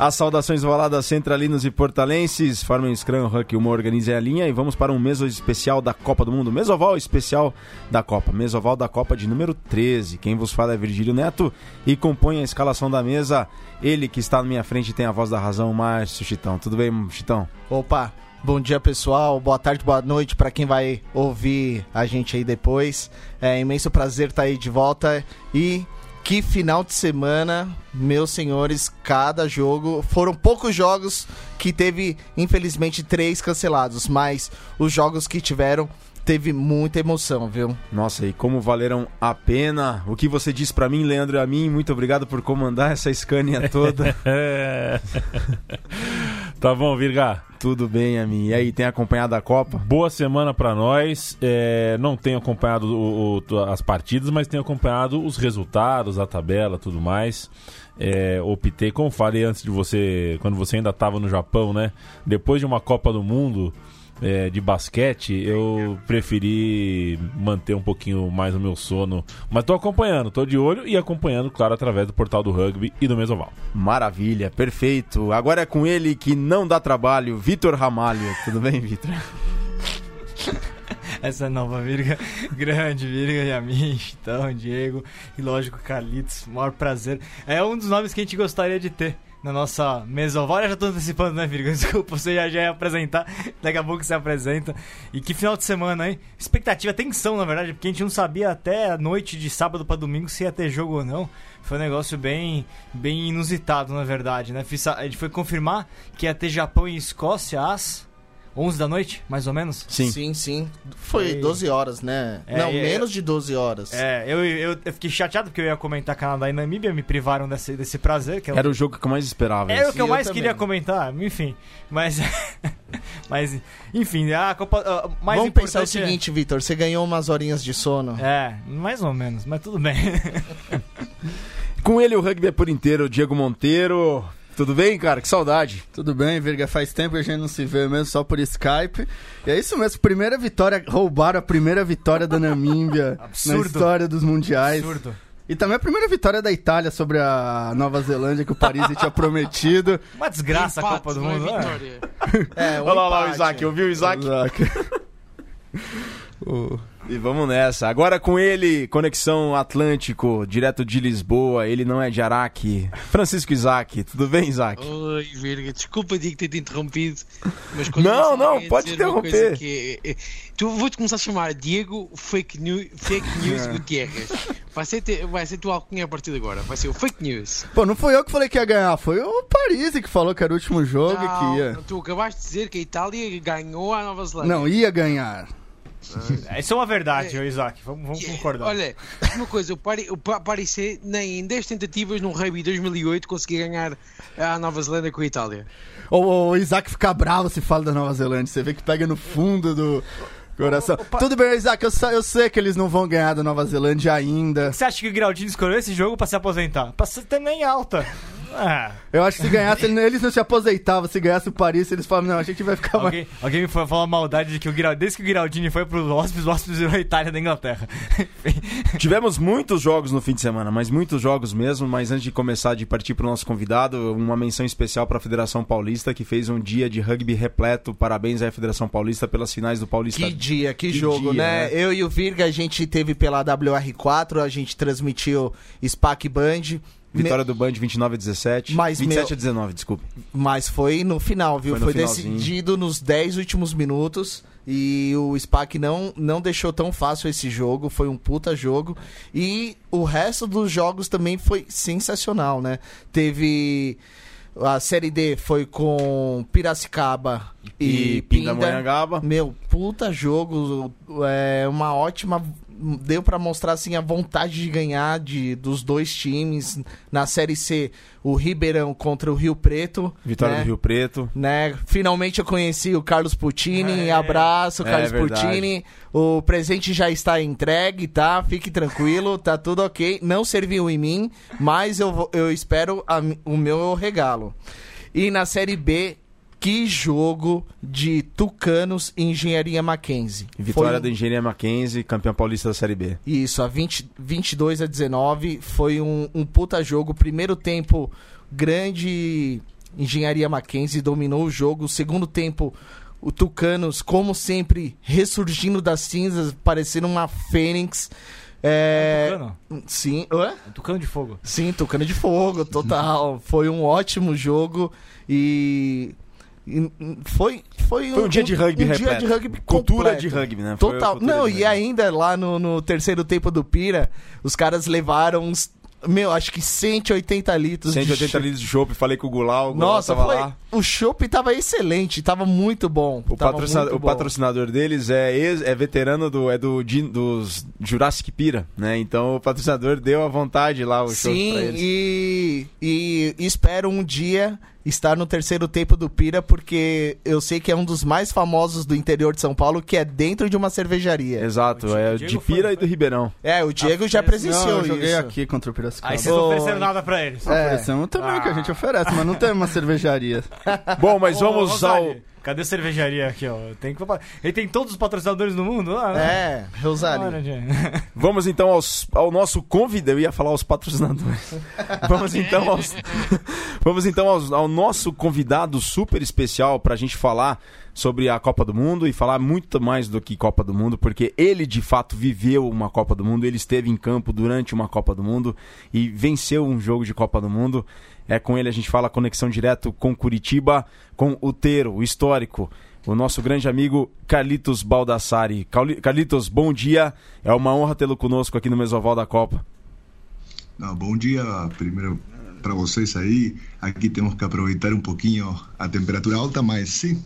As saudações valadas centralinos e portalenses. Formem Scrum, Huck, uma organize a linha e vamos para um meso especial da Copa do Mundo. Mesoval especial da Copa. Mesoval da Copa de número 13. Quem vos fala é Virgílio Neto e compõe a escalação da mesa. Ele que está na minha frente tem a voz da razão, Márcio Chitão. Tudo bem, Chitão? Opa, Bom dia, pessoal. Boa tarde, boa noite para quem vai ouvir a gente aí depois. É imenso prazer estar aí de volta e que final de semana, meus senhores, cada jogo. Foram poucos jogos que teve, infelizmente, três cancelados, mas os jogos que tiveram teve muita emoção, viu? Nossa, e como valeram a pena. O que você disse para mim, Leandro, e a mim, muito obrigado por comandar essa Scania toda. tá bom, Virga. Tudo bem, a mim. E aí, tem acompanhado a Copa? Boa semana para nós. É, não tenho acompanhado o, o, as partidas, mas tenho acompanhado os resultados, a tabela, tudo mais. É, optei, como falei antes de você, quando você ainda estava no Japão, né? Depois de uma Copa do Mundo, é, de basquete, eu preferi manter um pouquinho mais o meu sono. Mas tô acompanhando, tô de olho e acompanhando, claro, através do portal do rugby e do Mesoval. Maravilha, perfeito. Agora é com ele que não dá trabalho, Vitor Ramalho. Tudo bem, Vitor? Essa nova virga, grande virga e a mim, então, Diego e lógico Carlitos, maior prazer. É um dos nomes que a gente gostaria de ter na nossa mesa oval. Já tô antecipando, né, Virgo? Desculpa, você já, já ia apresentar. Daqui a pouco você apresenta. E que final de semana, hein? Expectativa, tensão, na verdade, porque a gente não sabia até a noite de sábado para domingo se ia ter jogo ou não. Foi um negócio bem, bem inusitado, na verdade, né? A gente foi confirmar que ia ter Japão e Escócia às 11 da noite, mais ou menos? Sim. Sim, sim. Foi, 12 horas, né? É, Não, menos de 12 horas. É, eu, eu, eu, fiquei chateado porque eu ia comentar Canadá e Namíbia, me privaram desse, desse prazer. Que Era o jogo que eu mais esperava. Era o que eu mais queria comentar, enfim. Mas, mas enfim, a Copa. Uh, mais Vamos pensar o é- seguinte, Vitor: você ganhou umas horinhas de sono. É, mais ou menos, mas tudo bem. Com ele, o rugby é por inteiro, Diego Monteiro. Tudo bem, cara? Que saudade. Tudo bem, Virga. Faz tempo que a gente não se vê mesmo, só por Skype. E é isso mesmo, primeira vitória, roubaram a primeira vitória da Namíbia na história dos mundiais. Absurdo. E também a primeira vitória da Itália sobre a Nova Zelândia que o Paris tinha prometido. Uma desgraça Empate, a Copa do Mundo. Né? É, um Olha lá, lá o Isaac, ouviu o Isaac? Isaac. uh. E vamos nessa. Agora com ele, Conexão Atlântico, direto de Lisboa. Ele não é de Araque. Francisco Isaac. Tudo bem, Isaac? Oi, Virga. Desculpa, Diego, ter te interrompido. Mas não, não, pode interromper. Que, é, é, tu vou-te começar a chamar Diego Fake News, fake news Gutierrez. Vai ser, te, vai ser tua alcunha a partir de agora. Vai ser o Fake News. Pô, não foi eu que falei que ia ganhar. Foi o Paris que falou que era o último jogo não, e que ia. Tu acabaste de dizer que a Itália ganhou a Nova Zelândia. Não, ia ganhar. Isso é uma verdade, é, Isaac. Vamos, vamos é, concordar. Olha, uma coisa, o Paris nem em 10 tentativas num rugby 2008 conseguiu ganhar a Nova Zelândia com a Itália. O, o Isaac fica bravo se fala da Nova Zelândia. Você vê que pega no fundo do. Coração. Tudo bem, Isaac, eu, eu, sei que eles não vão ganhar da Nova Zelândia ainda. Você acha que o Giraldini escolheu esse jogo pra se aposentar? Pra ser também alta. Ah. Eu acho que se ganhasse, eles não se aposentavam. Se ganhasse o Paris, eles falam, não, a gente vai ficar alguém, mais. Alguém me foi falar maldade de que o Giraldini, desde que o Giraldini foi pro hóspedes, o hóspedes virou a Itália da Inglaterra. Tivemos muitos jogos no fim de semana, mas muitos jogos mesmo. Mas antes de começar, de partir pro nosso convidado, uma menção especial para a Federação Paulista, que fez um dia de rugby repleto. Parabéns à Federação Paulista pelas finais do Paulista. Que dia, que, que jogo, dia, né? né? Eu e o Virga, a gente teve pela WR4, a gente transmitiu SPAC Band. Vitória do Band 29 a 17. Mas 27 meu... a 19, desculpa. Mas foi no final, viu? Foi, foi decidido nos 10 últimos minutos. E o SPAC não, não deixou tão fácil esse jogo. Foi um puta jogo. E o resto dos jogos também foi sensacional, né? Teve. A Série D foi com Piracicaba e, e Pindamonhangaba. Meu, puta jogo. É uma ótima deu para mostrar assim a vontade de ganhar de, dos dois times na série C, o Ribeirão contra o Rio Preto. Vitória né? do Rio Preto. Né? Finalmente eu conheci o Carlos Puccini. É, Abraço, é, Carlos é Puccini. O presente já está entregue, tá? Fique tranquilo, tá tudo ok. Não serviu em mim, mas eu, eu espero a, o meu regalo. E na série B, que jogo de Tucanos e Engenharia Mackenzie. Vitória foi... da Engenharia Mackenzie, campeão paulista da Série B. Isso, a 20, 22 a 19. Foi um, um puta jogo. Primeiro tempo, grande Engenharia Mackenzie dominou o jogo. Segundo tempo, o Tucanos, como sempre, ressurgindo das cinzas, parecendo uma fênix. É... Tucano? Sim. Hã? Tucano de fogo. Sim, Tucano de Fogo, total. foi um ótimo jogo e. e Foi, foi, Foi um dia de rugby um dia de rugby Cultura completo. de rugby, né? Foi a Total. Não, de e ainda lá no, no terceiro tempo do Pira, os caras levaram uns. Meu, acho que 180 litros de 180 chopp. litros de chopp, falei com o Gulau, o Gulau Nossa, foi, lá. o chopp tava excelente, tava muito bom. O, muito o bom. patrocinador deles é, ex- é veterano do, é do dos Jurassic Pira, né? Então o patrocinador deu à vontade lá o Sim, pra eles. e, e espero um dia estar no terceiro tempo do Pira, porque eu sei que é um dos mais famosos do interior de São Paulo, que é dentro de uma cervejaria. Exato, é Diego de foi, Pira não e do Ribeirão. É, o Diego já Não, presenciou eu joguei isso. aqui contra o Piracicaba. Aí vocês não ofereceram nada pra eles. É. Oferecemos também, que a gente oferece, mas não tem uma cervejaria. Bom, mas Ô, vamos Rosário, ao. Cadê a cervejaria aqui, ó? Tem que... Ele tem todos os patrocinadores do mundo lá, né? É, Rosário. Vamos então aos, ao nosso convidado. Eu ia falar aos patrocinadores. Vamos então aos, vamos então aos- ao nosso convidado super especial para a gente falar sobre a Copa do Mundo e falar muito mais do que Copa do Mundo, porque ele de fato viveu uma Copa do Mundo, ele esteve em campo durante uma Copa do Mundo e venceu um jogo de Copa do Mundo. É com ele a gente fala conexão direto com Curitiba, com o Teiro, o histórico, o nosso grande amigo Carlitos Baldassari. Carlitos, bom dia. É uma honra tê-lo conosco aqui no Mesoval da Copa. Não, bom dia primeiro para vocês aí. Aqui temos que aproveitar um pouquinho a temperatura alta, mas sim,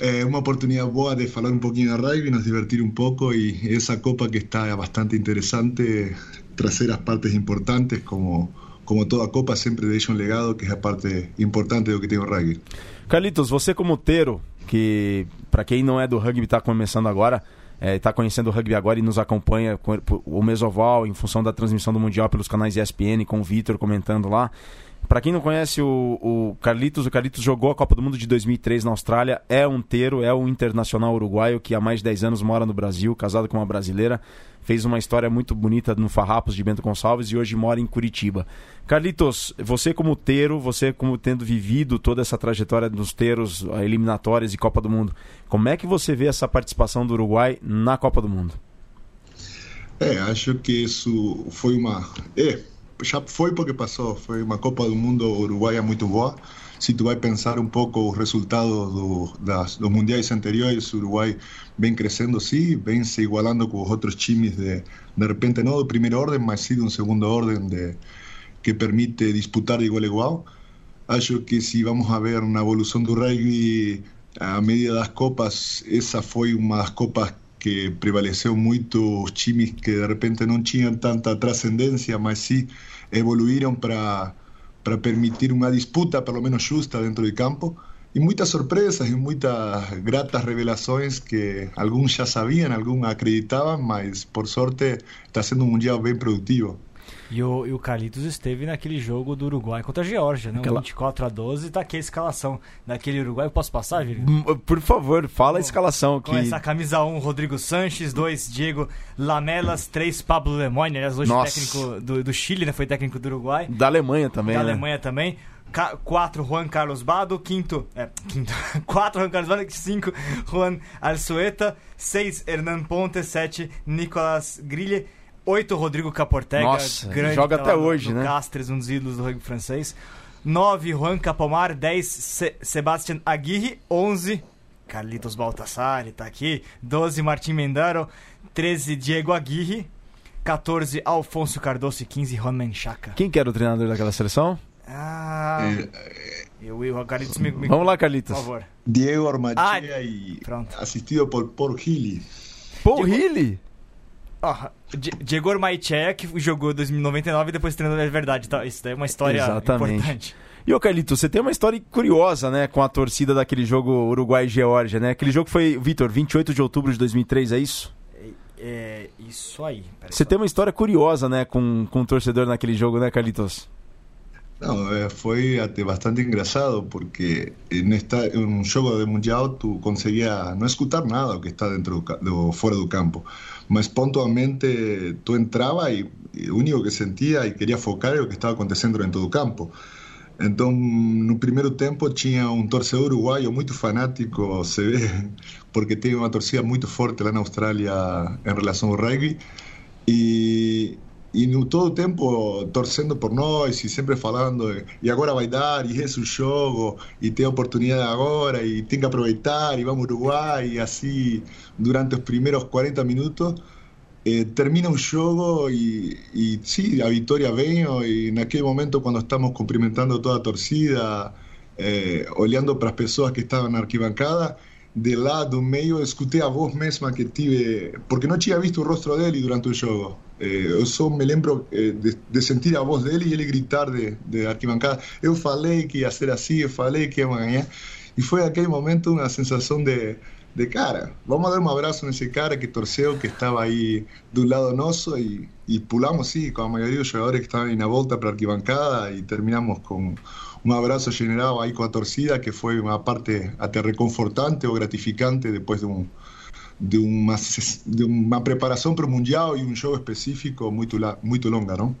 é uma oportunidade boa de falar um pouquinho de rugby, nos divertir um pouco e essa Copa que está bastante interessante, trazer as partes importantes, como, como toda Copa, sempre deixa um legado que é a parte importante do que tem o rugby. Carlitos, você como Teiro, que para quem não é do rugby está começando agora, está conhecendo o rugby agora e nos acompanha com o Mesoval em função da transmissão do Mundial pelos canais ESPN, com o Vitor comentando lá. Para quem não conhece o, o Carlitos, o Carlitos jogou a Copa do Mundo de 2003 na Austrália, é um teiro, é um internacional uruguaio que há mais de 10 anos mora no Brasil, casado com uma brasileira, fez uma história muito bonita no Farrapos de Bento Gonçalves e hoje mora em Curitiba. Carlitos, você como teiro, você como tendo vivido toda essa trajetória dos teiros, eh, eliminatórias e Copa do Mundo, como é que você vê essa participação do Uruguai na Copa do Mundo? É, acho que isso foi uma. É, já foi porque passou. Foi uma Copa do Mundo uruguaia muito boa. Se tu vai pensar um pouco os resultados do, das, dos mundiais anteriores, Uruguai vem crescendo, sim, vem se igualando com os outros times, de, de repente não de primeira ordem, mas sim de um segunda ordem de, que permite disputar de igual a igual. Acho que se vamos a ver na evolução do rugby a medida das copas, essa foi uma das copas que prevaleceu muito os times que de repente não tinham tanta transcendência, mas sim evoluíram para para permitir uma disputa pelo menos justa dentro de campo e muitas surpresas e muitas gratas revelações que alguns já sabiam, alguns acreditavam, mas por sorte está sendo um mundial bem produtivo. E o, e o Carlitos esteve naquele jogo do Uruguai contra a Geórgia, né? Aquela- 24 a 12, tá aqui a escalação daquele Uruguai. Eu posso passar, Vini? Hum, Por favor, fala a escalação que Com essa camisa 1, Rodrigo Sanches, 2, Diego Lamelas, 3, Pablo Lemoyne, aliás, hoje Nossa. técnico do, do Chile, né? Foi técnico do Uruguai. da Alemanha também, da né? Alemanha também. 4, Juan Carlos Bado. Quinto, é, quinto. 4, Juan Carlos Bado. 5, Juan Alzueta. 6, Hernan Ponte. 7, Nicolas Grille. 8, Rodrigo Caportega. Nossa, grande, joga tá até lá no- hoje, no né? Castres, um dos ídolos do rugby francês. 9, Juan Capomar. 10, Se Sebastian Aguirre. 11, Carlitos Baltassari tá aqui. 12, Martim Mendaro. 13, Diego Aguirre. 14, Alfonso Cardoso. E 15, Juan Menchaca. Quem que era o treinador daquela seleção? Ah, Eh, eu, eu, Carlitos me, me Vamos lá, por Carlitos. favor. Diego Armachea Ah, y pronto. asistido por Paul Healy. Paul Diego- Healy? Ó, Di- Diego Ormaichea, que jogou em 2099 e depois treinou é verdade. Tá? Isso daí é uma história Exatamente. importante. E ô Carlito, você tem uma história curiosa, né, com a torcida daquele jogo Uruguai Geórgia, né? Aquele jogo foi, Vitor, 28 de outubro de 2003, é isso? É isso aí. Pera Você só. tem uma história curiosa, né, com, com o torcedor naquele jogo, né, Carlitos? No, eh, fue até bastante engraçado porque en, esta, en un juego de mundial tú conseguías no escuchar nada que está dentro do, fuera do campo, mas pontualmente tú entrabas y, y lo único que sentía y quería focar era lo que estaba acontecendo dentro do campo. Então, no primeiro tempo tinha um torcedor uruguaio muito fanático, se vê, porque tem uma torcida muito forte lá na Austrália em relação ao rugby. E, e no todo o tempo torcendo por nós e sempre falando e agora vai dar, e esse é o jogo, e tem oportunidade agora, e tem que aproveitar, e vamos Uruguai, e assim durante os primeiros 40 minutos. Eh, termina un juego y, y, sí, la victoria vengo y en aquel momento cuando estamos cumprimentando toda torcida, eh, olhando para las personas que estaban arquibancadas, de lado, medio, escuché a voz mesma que tive, porque no había visto el rostro de él durante el juego. Eh, eu só me lembro eh, de, de, sentir a voz dele e ele gritar de, de arquibancada: Eu falei que ia ser assim, eu falei que ia ganhar. E foi aquele momento uma sensação de, de cara, vamos a dar un abrazo en ese cara que torceu, que estaba ahí de un lado noso y, y pulamos, sí, con la mayoría de los jugadores que estaban en la volta para arquibancada y terminamos con un abrazo generado ahí con la torcida que fue una parte hasta reconfortante o gratificante después de un de uma, de uma preparação para o Mundial e um jogo específico muito, muito longa, não?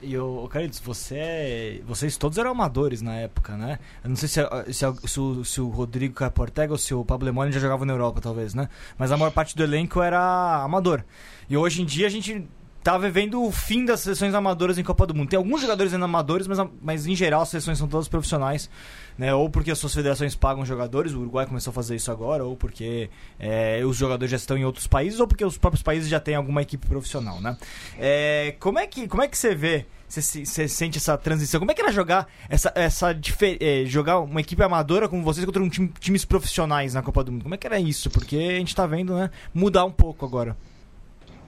E o Carlitos, você, é, vocês todos eram amadores na época, né? Eu não sei se, se, se, o, se o Rodrigo Caportega ou se o Pablo Lemone já jogavam na Europa, talvez, né? Mas a maior parte do elenco era amador. E hoje em dia a gente tá vivendo o fim das seleções amadoras em Copa do Mundo. Tem alguns jogadores ainda amadores, mas, mas em geral as seleções são todas profissionais né? Ou porque as suas federações pagam jogadores, o Uruguai começou a fazer isso agora, ou porque é, os jogadores já estão em outros países, ou porque os próprios países já têm alguma equipe profissional, né? É, como, é que, como é que você vê, você, sente essa transição? Como é que era jogar essa, essa é, jogar uma equipe amadora com vocês contra um time, times profissionais na Copa do Mundo? Como é que era isso? Porque a gente está vendo, né, mudar um pouco agora.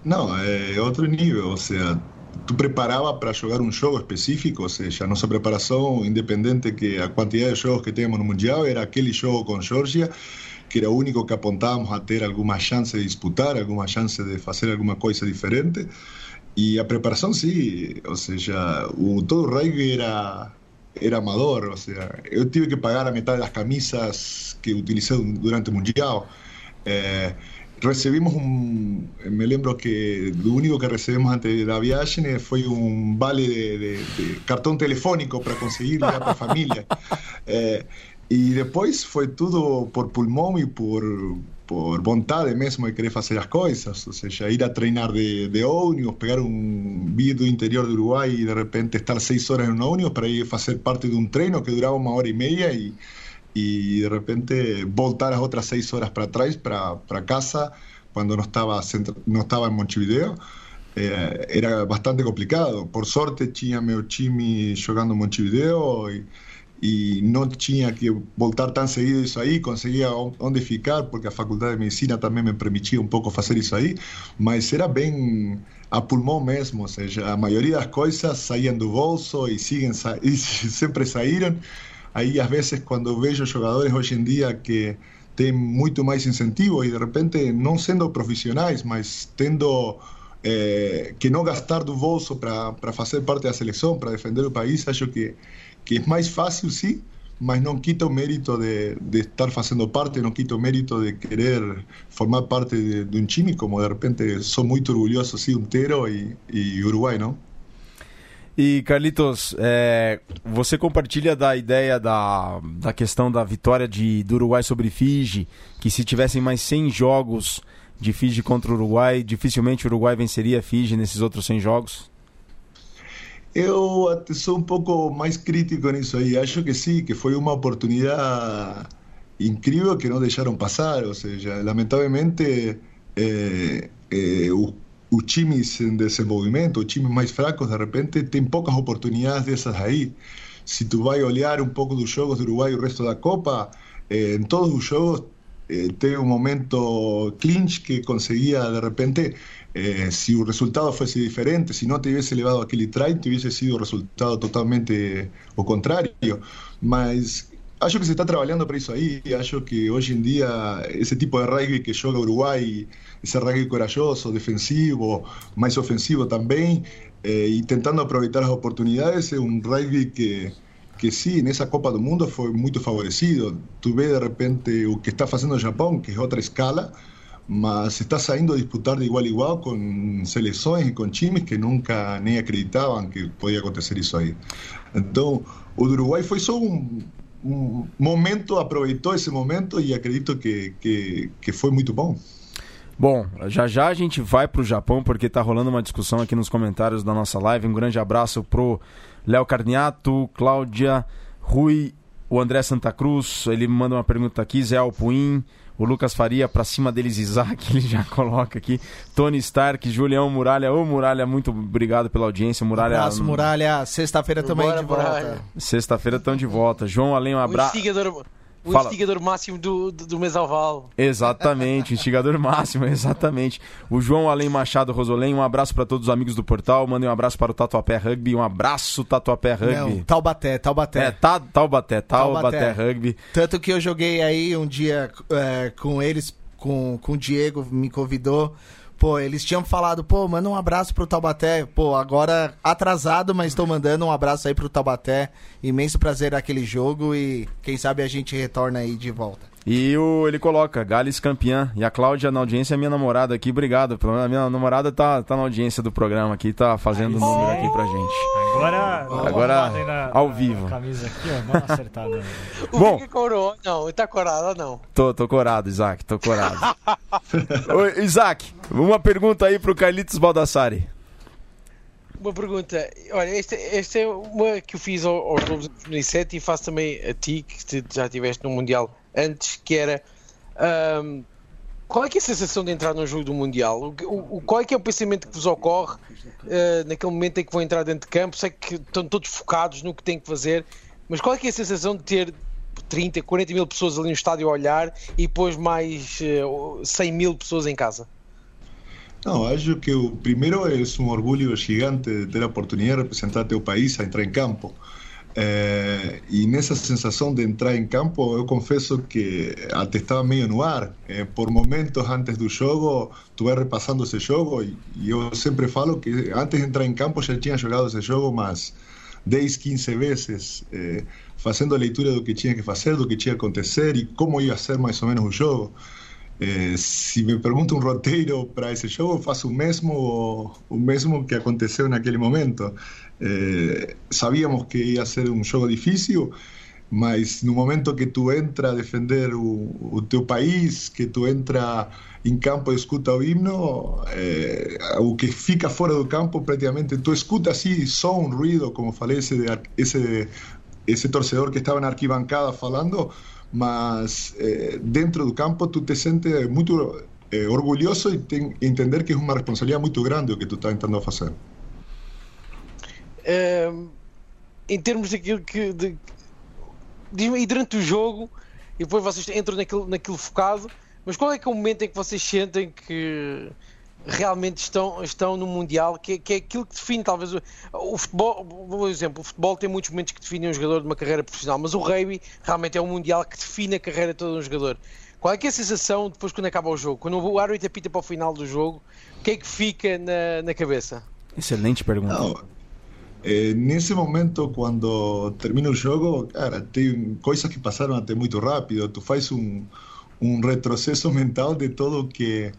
Não, é outro nível, ou seja, tu preparaba para jugar un juego específico, o sea, nuestra preparación independiente que la cantidad de juegos que teníamos en el Mundial era aquel juego con Georgia, que era el único que apuntábamos a tener alguna chance de disputar, alguna chance de hacer alguna cosa diferente. Y la preparación sí, o sea, todo el rugby era, era amador, o sea, yo tuve que pagar a mitad de las camisas que utilicé durante el Mundial. Eh, recibimos un. Me lembro que lo único que recibimos antes de la viaje fue un vale de, cartón telefónico para conseguir ya para familia. Eh, y después fue todo por pulmón y por, por vontade mesmo de querer hacer las cosas. O sea, ir a treinar de, de ómnibus, pegar un vídeo interior de Uruguay y de repente estar seis horas en un ómnibus para ir a hacer parte de un treino que duraba una hora y media y y de repente voltar las otras seis horas para atrás, para, para casa, cuando no estaba, no estaba en Montevideo, eh, era bastante complicado. Por suerte tinha meu time jogando Montevideo y, y no tenía que voltar tan seguido eso ahí, conseguía onde ficar, porque la Facultad de Medicina también me permitía un poco hacer eso ahí, mas era bien a pulmón mesmo, o sea, a mayoría de las cosas saían do bolso y siguen, y siempre saíram, Aí, às vezes, quando vejo jogadores hoje em dia que têm muito mais incentivo e, de repente, não sendo profissionais, mas tendo eh, que não gastar do bolso para fazer parte da seleção, para defender o país, acho que, que é mais fácil, sim, mas não quita o mérito de, de estar fazendo parte, não quita o mérito de querer formar parte de, de um time, como de repente sou muito orgulhoso, sim, inteiro e, e Uruguai, não? E Carlitos, é, você compartilha da ideia da, da questão da vitória de, do Uruguai sobre Fiji, que se tivessem mais 100 jogos de Fiji contra o Uruguai, dificilmente o Uruguai venceria Fiji nesses outros 100 jogos? Eu sou um pouco mais crítico nisso aí. Acho que sim, que foi uma oportunidade incrível que não deixaram passar. Ou seja, lamentavelmente, é, é, o os times em desenvolvimento, os times mais fracos, de repente, têm poucas oportunidades dessas aí. Se tu vai olhar um pouco dos jogos do Uruguai e o resto da Copa, eh, em todos os jogos eh, teve um momento clinch que conseguia, de repente, eh, se o resultado fosse diferente, se não tivesse levado aquele try, tivesse sido o resultado totalmente o contrário. Mas acho que se está trabalhando para isso aí. Acho que hoje em dia esse tipo de rugby que joga Uruguai, esse rugby corajoso, defensivo, mais ofensivo também, eh, tentando aproveitar as oportunidades, é um rugby que que sim, nessa Copa do Mundo foi muito favorecido. Tu vê de repente o que está fazendo o Japão, que é outra escala, mas está saindo a disputar de igual a igual com seleções e com times que nunca nem acreditavam que podia acontecer isso aí. Então, o do Uruguai foi só um momento, aproveitou esse momento e acredito que, que, que foi muito bom. Bom, já já a gente vai para o Japão porque está rolando uma discussão aqui nos comentários da nossa live. Um grande abraço pro Léo Carniato, Cláudia, Rui, o André Santa Cruz. Ele me manda uma pergunta aqui, Zé Alpuim, o Lucas Faria, para cima deles Isaac, ele já coloca aqui. Tony Stark, Julião Muralha. Ô Muralha, muito obrigado pela audiência. Muralha. Um abraço, Muralha. Sexta-feira também de volta. Sexta-feira estão de volta. João Além, um abraço. O Fala. instigador máximo do, do, do Mesalval. Exatamente, instigador máximo, exatamente. O João Além Machado Rosolém, um abraço para todos os amigos do portal. Mandem um abraço para o Tatuapé Rugby. Um abraço, Tatuapé Rugby. Não, Taubaté, Taubaté. É, ta, Taubaté, Taubaté, Taubaté Rugby. Tanto que eu joguei aí um dia é, com eles, com, com o Diego, me convidou. Pô, eles tinham falado, pô, manda um abraço pro Taubaté. Pô, agora atrasado, mas estou mandando um abraço aí pro Taubaté. Imenso prazer aquele jogo e quem sabe a gente retorna aí de volta. E o, ele coloca, Gales campeã. E a Cláudia na audiência, minha namorada aqui, obrigado. A minha namorada tá, tá na audiência do programa aqui, tá fazendo o número aqui pra gente. Agora, agora na, ao vivo. camisa aqui, ó, acertada. o Bom, corou, não, ele tá corado ou não? Tô, tô corado, Isaac, tô corado. Ô, Isaac, uma pergunta aí pro Carlitos Baldassari. Uma pergunta, olha, esta, esta é uma que eu fiz aos Globos de 2007 e faço também a ti, que já estiveste no Mundial antes, que era um, qual é que é a sensação de entrar num jogo do Mundial? O, o, qual é que é o pensamento que vos ocorre uh, naquele momento em que vão entrar dentro de campo? Sei que estão todos focados no que têm que fazer, mas qual é que é a sensação de ter 30, 40 mil pessoas ali no estádio a olhar e depois mais uh, eh, 100 mil pessoas em casa? Não, acho que o primeiro é um orgulho gigante ter a oportunidade de representar teu país a entrar em campo. É, e nessa sensação de entrar em campo, eu confesso que até estava meio no ar. É, por momentos antes do jogo, vai repassando esse jogo e, e, eu sempre falo que antes de entrar em campo já tinha jogado esse jogo umas 10, 15 vezes, é, fazendo a leitura do que tinha que fazer, do que tinha que acontecer e como ia ser mais ou menos o jogo. É, se me pergunta um roteiro para esse jogo, faço o mesmo, o mesmo que aconteceu naquele momento. Eh, sabíamos que ia ser um jogo difícil, mas no momento que tu entra a defender o, o teu país, que tu entra em campo e escuta o himno, eh, o que fica fora do campo praticamente, tu escuta assim só um ruído, como falei, esse, esse, esse torcedor que estava na arquibancada falando, mas eh, dentro do campo tu te sentes muito eh, orgulhoso e tem, entender que é uma responsabilidade muito grande o que tu está tentando fazer em termos daquilo que. De, e durante o jogo, e depois vocês entram naquilo, naquilo focado, mas qual é que é o momento em que vocês sentem que realmente estão, estão no Mundial, que, que é aquilo que define talvez o, o futebol, por exemplo, o futebol tem muitos momentos que definem um jogador de uma carreira profissional, mas o rugby realmente é um Mundial que define a carreira de todo um jogador. Qual é que é a sensação depois quando acaba o jogo? Quando o árbitro apita para o final do jogo, o que é que fica na, na cabeça? Excelente pergunta. Não. Eh, nesse momento, quando termina o jogo, cara, tem coisas que passaram até muito rápido. Tu faz um, um retrocesso mental de tudo que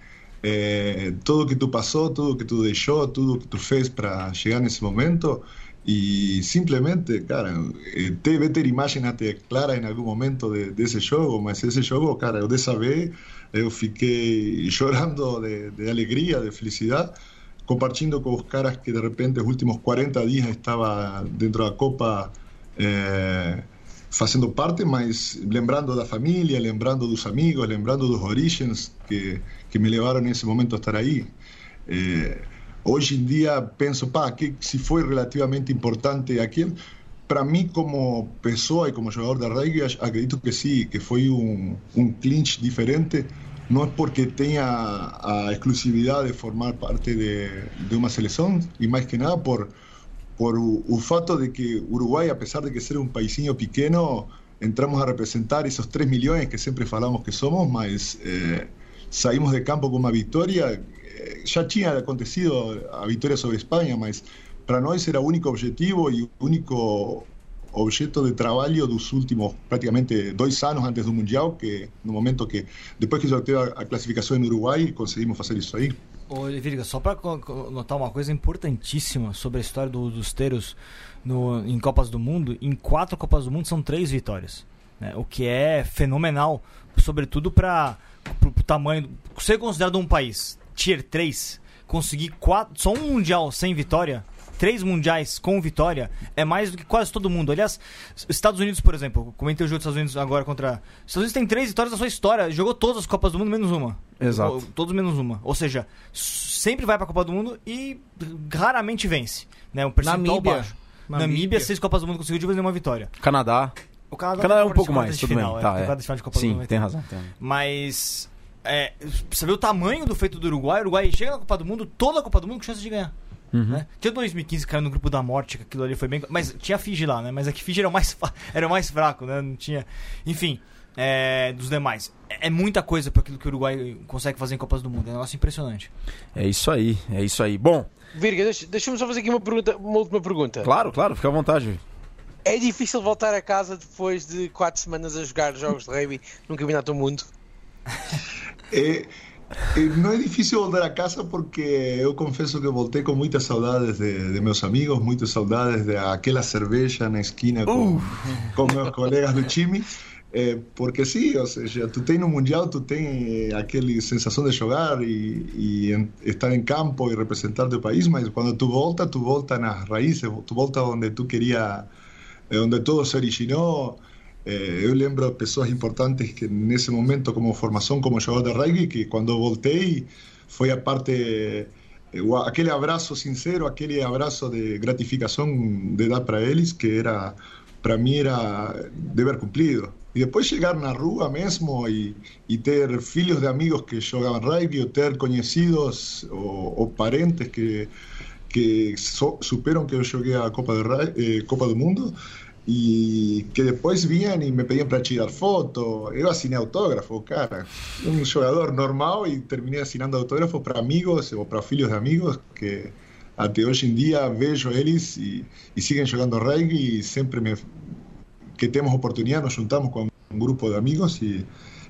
eh, tudo que tu passou, tudo que tu deixou, tudo que tu fez para chegar nesse momento e simplesmente, cara, eh, deve ter imagem até clara em algum momento de, desse jogo, mas esse jogo, cara, eu dessa vez eu fiquei chorando de, de alegria, de felicidade compartiendo con caras que de repente los últimos 40 días estaba dentro de la Copa eh, haciendo parte, mas lembrando la familia, lembrando los amigos, lembrando los orígenes que, que me llevaron en ese momento a estar ahí. Eh, hoy en día pienso, pa, que si fue relativamente importante aquel, para mí como persona y como jugador de rugby, acredito que sí, que fue un, un clinch diferente, no es porque tenga a exclusividad de formar parte de, de una selección y más que nada por, por el fato de que Uruguay, a pesar de que ser un paisinho pequeño, entramos a representar esos 3 millones que siempre falamos que somos, mas eh, salimos de campo con una victoria. Eh, ya tinha acontecido a victoria sobre España, mas para nosotros era único objetivo y único objeto de trabalho dos últimos praticamente dois anos antes do Mundial, que no momento que, depois que teve a, a classificação em Uruguai, conseguimos fazer isso aí. Ô, Virga, só para notar uma coisa importantíssima sobre a história do, dos Teros no, em Copas do Mundo, em quatro Copas do Mundo são três vitórias. Né? O que é fenomenal, sobretudo para o tamanho. Ser considerado um país tier 3, conseguir quatro, só um Mundial sem vitória três mundiais com vitória é mais do que quase todo mundo. Aliás, Estados Unidos, por exemplo, comentei o jogo dos Estados Unidos agora contra. Estados Unidos tem três vitórias na sua história, jogou todas as Copas do Mundo menos uma. Exato. Todos menos uma. Ou seja, sempre vai pra Copa do Mundo e raramente vence. Né? Um percentual Namíbia. baixo. Namíbia, Namíbia. seis Copas do Mundo conseguiu de fazer uma vitória. Canadá. O Canadá, Canadá é um pouco mais, tudo final, bem. Tá, é. final de Copa do Sim, Mundo, tem então. razão. Tem razão. Mas é, você vê o tamanho do feito do Uruguai. O Uruguai chega na Copa do Mundo, toda a Copa do Mundo com chance de ganhar. Uhum. Né? Tinha 2015 que caiu no grupo da morte, que aquilo ali foi bem. Mas tinha Fiji lá, né? Mas a que Fiji era o mais, fa- era o mais fraco, né? Não tinha. Enfim, é, dos demais. É, é muita coisa para aquilo que o Uruguai consegue fazer em Copas do Mundo. É um negócio impressionante. É isso aí, é isso aí. Bom, Virga, deixa- deixa-me só fazer aqui uma, pergunta, uma última pergunta. claro, claro, fica à vontade. É difícil voltar a casa depois de 4 semanas a jogar jogos de rugby num campeonato do mundo? Eh, no es difícil volver a casa porque yo confieso que volté con muchas saudades de, de meus amigos, muchas saudades de aquella cerveja na esquina con, con meus colegas do time. Eh, porque sí, o sea, tú tens no Mundial, tú tens aquela sensação de jogar e, e en- estar em campo e representar teu país, mas quando tu volta, tu volta nas raízes, tu volta onde tu queria, eh, onde todo se originou. Eh, eu lembro pessoas importantes que nesse momento, como formação, como jogador de rugby, que quando voltei foi a parte, eh, aquele abraço sincero, aquele abraço de gratificação de dar para eles, que era, para mim, era dever cumprido. E depois chegar na rua mesmo e, e ter filhos de amigos que jogavam rugby, ou ter conhecidos ou, ou parentes que que so- que eu joguei a Copa do, eh, Copa do Mundo e que depois vinham e me pediam para tirar foto. Eu assinei autógrafo, cara. Um jogador normal e terminei assinando autógrafo para amigos ou para filhos de amigos que até hoje em dia vejo eles e, e seguem jogando rugby e sempre me, que temos oportunidade nos juntamos com um grupo de amigos e,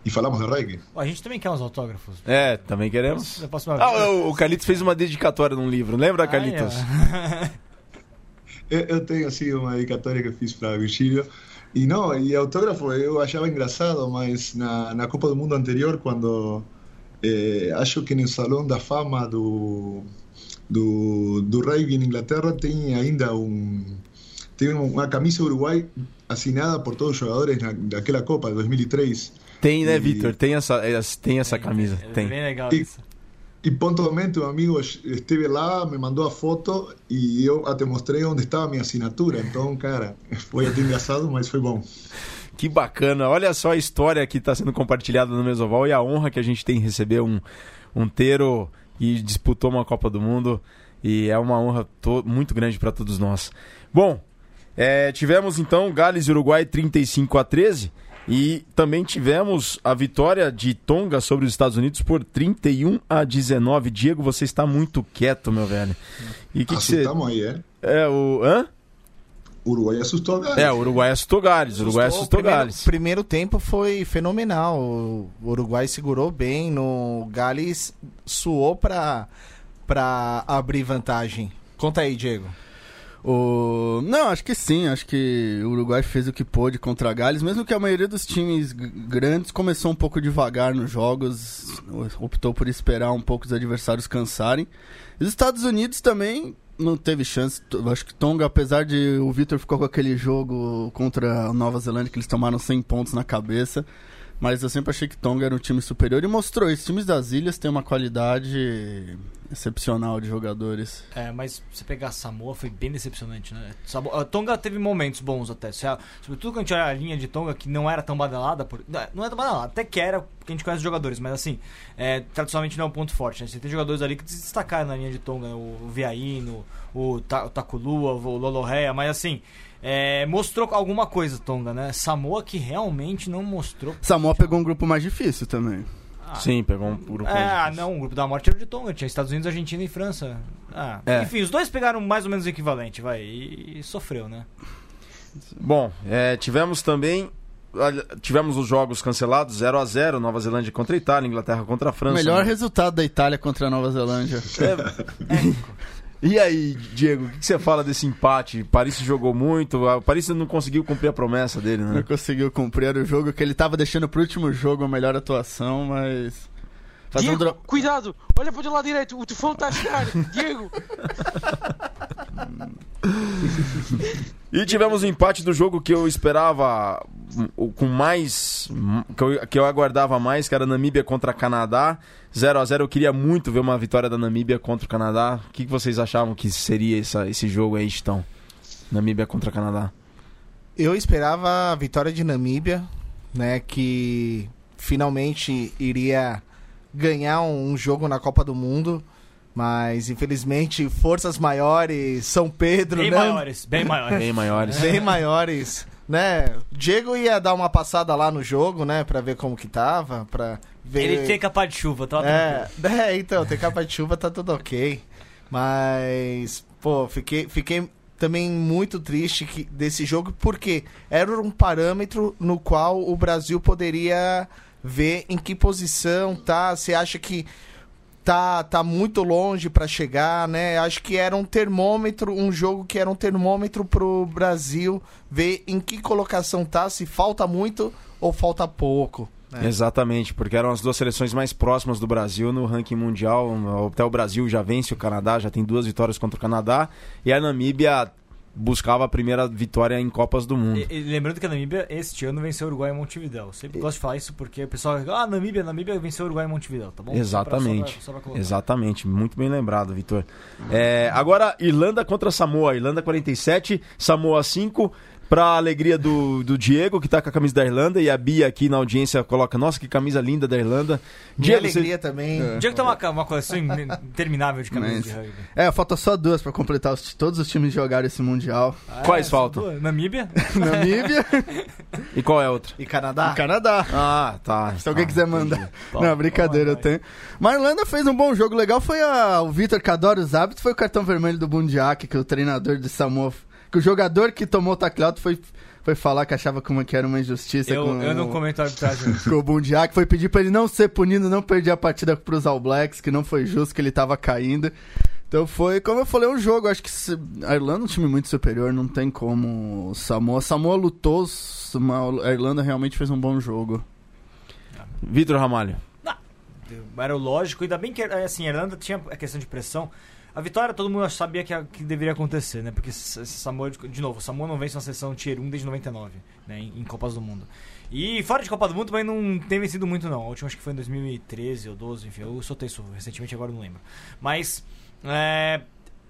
e falamos de rugby. A gente também quer uns autógrafos. É, também queremos. Ah, o, Carlitos fez uma dedicatória num livro, lembra, Carlitos? Ah, Eu, eu tenho assim uma dedicatória que eu fiz para Virgílio. E não, e autógrafo eu achava engraçado, mas na, na Copa do Mundo anterior, quando eh, acho que no Salão da Fama do, do, do rugby em Inglaterra tem ainda um tem uma camisa Uruguai assinada por todos os jogadores na, daquela Copa de 2003. Tem, né, E- Vitor? Tem essa, tem essa camisa. É Tem. bem legal E- isso. E pontualmente um amigo esteve lá, me mandou a foto e eu até mostrei onde estava minha assinatura. Então, cara, foi até engraçado, mas foi bom. Que bacana. Olha só a história que está sendo compartilhada no Mesoval e a honra que a gente tem em receber um, um Teiro que disputou uma Copa do Mundo. E é uma honra to- muito grande para todos nós. Bom, é, tivemos então Gales e Uruguai 35 a 13 e também tivemos a vitória de Tonga sobre os Estados Unidos por 31 a 19. Diego, você está muito quieto, meu velho. E o que que você. Assustamos aí, é? É, o. Hã? Uruguai assustou, cara. É, o Uruguai assustou Gales. O Uruguai assustou primeiro, Gales. primeiro tempo foi fenomenal. O Uruguai segurou bem. No Gales suou pra abrir vantagem. Conta aí, Diego. O... Não, acho que sim. Acho que o Uruguai fez o que pôde contra Gales, mesmo que a maioria dos times grandes começou um pouco devagar nos jogos, optou por esperar um pouco os adversários cansarem. Os Estados Unidos também não teve chance. Acho que Tonga, apesar de o Vitor ficou com aquele jogo contra a Nova Zelândia que eles tomaram 100 pontos na cabeça. Mas eu sempre achei que Tonga era um time superior e mostrou. Os times das ilhas têm uma qualidade excepcional de jogadores. É, mas você pegar Samoa foi bem decepcionante, né? Tonga teve momentos bons até. Se a- Sobretudo quando a gente olha a linha de Tonga, que não era tão badalada. Por... Não, era tão badalada, até que era, porque a gente conhece os jogadores, mas assim, é, tradicionalmente não é um ponto forte. Né? Você tem jogadores ali que se destacaram na linha de Tonga, o Viaino, o, Ta o Takulua, o mas assim, é, mostrou alguma coisa Tonga, né? Samoa que realmente não mostrou. Samoa pegou um grupo mais difícil também. Ah, Sim, pegou um grupo. é, ah, não, o grupo da morte era o de Tonga, tinha Estados Unidos, Argentina e França. Ah, É. Enfim, os dois pegaram mais ou menos o equivalente, vai, e, e sofreu, né? Bom, é, tivemos também. Tivemos os jogos cancelados, 0 a 0 Nova Zelândia contra a Itália, Inglaterra contra a O França. melhor resultado da Itália contra a Nova Zelândia. E aí, Diego, o que que você fala desse empate? Paris jogou muito, o Paris não conseguiu cumprir a promessa dele, Não né? conseguiu cumprir o jogo que ele tava deixando pro último jogo a melhor atuação, mas. Um Diego, dro- cuidado! Olha para o lado direito, o tufão está a chegar! Diego! E tivemos o empate do jogo que eu esperava com mais. que eu, que eu aguardava mais, que era Namíbia contra Canadá. 0 a 0 Eu queria muito ver uma vitória da Namíbia contra o Canadá. O que, que vocês achavam que seria essa- esse jogo aí, Estão? Namíbia contra Canadá. Eu esperava a vitória de Namíbia, né, que finalmente iria ganhar um jogo na Copa do Mundo, mas infelizmente forças maiores, São Pedro, Bem né, maiores, bem maiores. Bem maiores. bem maiores, né? Diego ia dar uma passada lá no jogo, né, Pra ver como que tava, para ver Ele tem capa de chuva, tá é, é, então, tem capa de chuva, tá tudo ok. Mas, pô, fiquei, fiquei também muito triste que, desse jogo, porque era um parâmetro no qual o Brasil poderia ver em que posição tá. Você acha que tá, tá muito longe pra chegar, né? Acho que era um termômetro, um jogo que era um termômetro pro Brasil ver em que colocação tá, se falta muito ou falta pouco. Né? Exatamente, porque eram as duas seleções mais próximas do Brasil no ranking mundial. Até o Brasil já vence o Canadá, já tem duas vitórias contra o Canadá. E a Namíbia buscava a primeira vitória em Copas do Mundo. E- e lembrando que a Namíbia este ano venceu o Uruguai em Montevidéu. Eu Sempre gosto de falar isso porque o pessoal ah, Namíbia, Namíbia venceu o Uruguai em Montevidéu, tá bom? Exatamente. Só pra- só pra. Exatamente, muito bem lembrado, Vitor. É, agora, Irlanda contra Samoa. Irlanda 47, Samoa 5. Pra alegria do, do Diego, que tá com a camisa da Irlanda, e a Bia aqui na audiência coloca: Nossa, que camisa linda da Irlanda. Minha Diego, você- alegria também. O Diego tem uma, uma coleção in- interminável de camisas Mas- de rugby. É, falta só duas pra completar os- todos os times jogaram esse Mundial. Quais Ah, faltam? duas. Namíbia? Namíbia E qual é a outra? E Canadá? e Canadá. Ah, tá. Se alguém tá, quiser entendi. mandar. Não, brincadeira, eu tenho. Mas a Irlanda fez um bom jogo. legal foi a- o Vitor, que adora os hábitos, foi o cartão vermelho do Bundiak, que é o treinador de Samoa. Que o jogador que tomou o tacleado foi, foi falar que achava como que era uma injustiça Eu, com, eu não comento a arbitragem. com o Bundiak. Foi pedir pra ele não ser punido, não perder a partida pros All Blacks, que não foi justo, que ele tava caindo. Então foi, como eu falei, um jogo. Acho que se- a Irlanda é um time muito superior, não tem como. O Samoa, Samoa lutou, mas a Irlanda realmente fez um bom jogo. Vitor Ramalho. Era o lógico, ainda bem que assim, a Irlanda tinha a questão de pressão. A vitória todo mundo sabia que, que deveria acontecer, né? Porque Samoa, de novo, Samoa não vence uma seleção Tier 1 desde 99, né? Em, em Copas do Mundo. E fora de Copa do Mundo também não tem vencido muito, não. A última acho que foi em 2013 ou 12, enfim, eu soltei isso recentemente, agora não lembro. Mas é,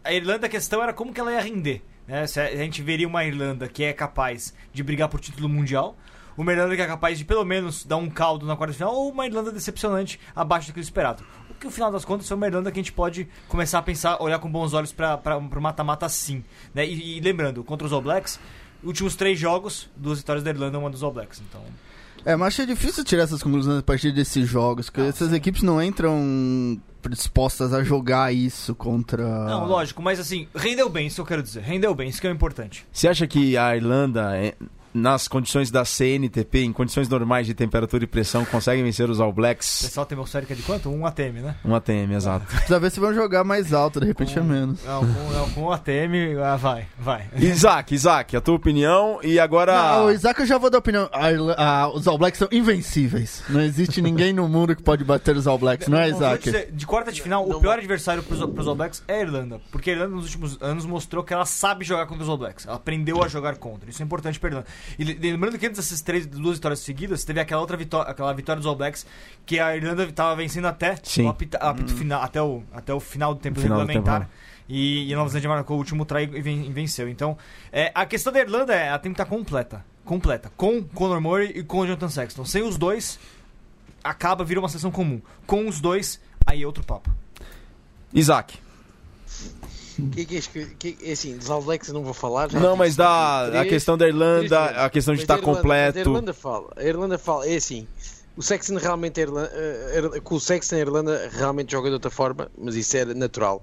a Irlanda, a questão era como que ela ia render. Né? Se a gente veria uma Irlanda que é capaz de brigar por título mundial, uma Irlanda que é capaz de pelo menos dar um caldo na quarta final, ou uma Irlanda decepcionante abaixo daquilo esperado. O que, no final das contas, foi uma Irlanda que a gente pode começar a pensar, olhar com bons olhos para o mata-mata sim. Né? E, e lembrando, contra os All Blacks, últimos três jogos, duas vitórias da Irlanda, uma dos All Blacks. Então, É, mas achei difícil tirar essas conclusões a partir desses jogos, porque essas equipes não entram dispostas a jogar isso contra. não, lógico, mas assim, rendeu bem, isso que eu quero dizer. Rendeu bem, isso que é o importante. Você acha que a Irlanda, é, nas condições da CNTP, em condições normais de temperatura e pressão, consegue vencer os All O Blacks? pessoal tem atmosférica de quanto? Um ATM, né? Um ATM, exato. Precisa ver se vão jogar mais alto, de repente é menos. Não, com, não, com o ATM, ah, vai, vai. Isaac, Isaac, a tua opinião e agora. Não, o Isaac eu já vou dar opinião. A a- os All Blacks são invencíveis. Não existe ninguém no mundo que pode bater os All Blacks, não é, Isaac? dizer, De quarta de final, o pior adversário pros, pros All Blacks é a Irlanda. Porque a Irlanda nos últimos anos mostrou que ela sabe jogar contra os All Blacks. Ela aprendeu a jogar contra. Isso é importante pra Irlanda. E le- lembrando que antes dessas três, duas vitórias seguidas, teve aquela outra vitória, aquela vitória dos All Blacks, que a Irlanda tava vencendo até Sim. o apita- apito final, até, o, até o final do tempo Final do regulamentar. tempo, E, e a Nova Zelândia marcou o último try e ven- e venceu. Então, é, a questão da Irlanda é ela tem que estar completa. Completa. Com Conor Murray e com o Jonathan Sexton. Sem os dois, acaba, vira uma seleção comum. Com os dois, aí é outro papo. Isaac. Que, que, que, que, é assim, dos All Blacks eu não vou falar. já Não, mas da três- a questão da Irlanda, a questão de estar Irlanda- completo. A Irlanda fala, a Irlanda fala, é assim. O Sexton realmente é Irlanda, eh, eh, com o Sexton a Irlanda realmente joga de outra forma, mas isso é natural.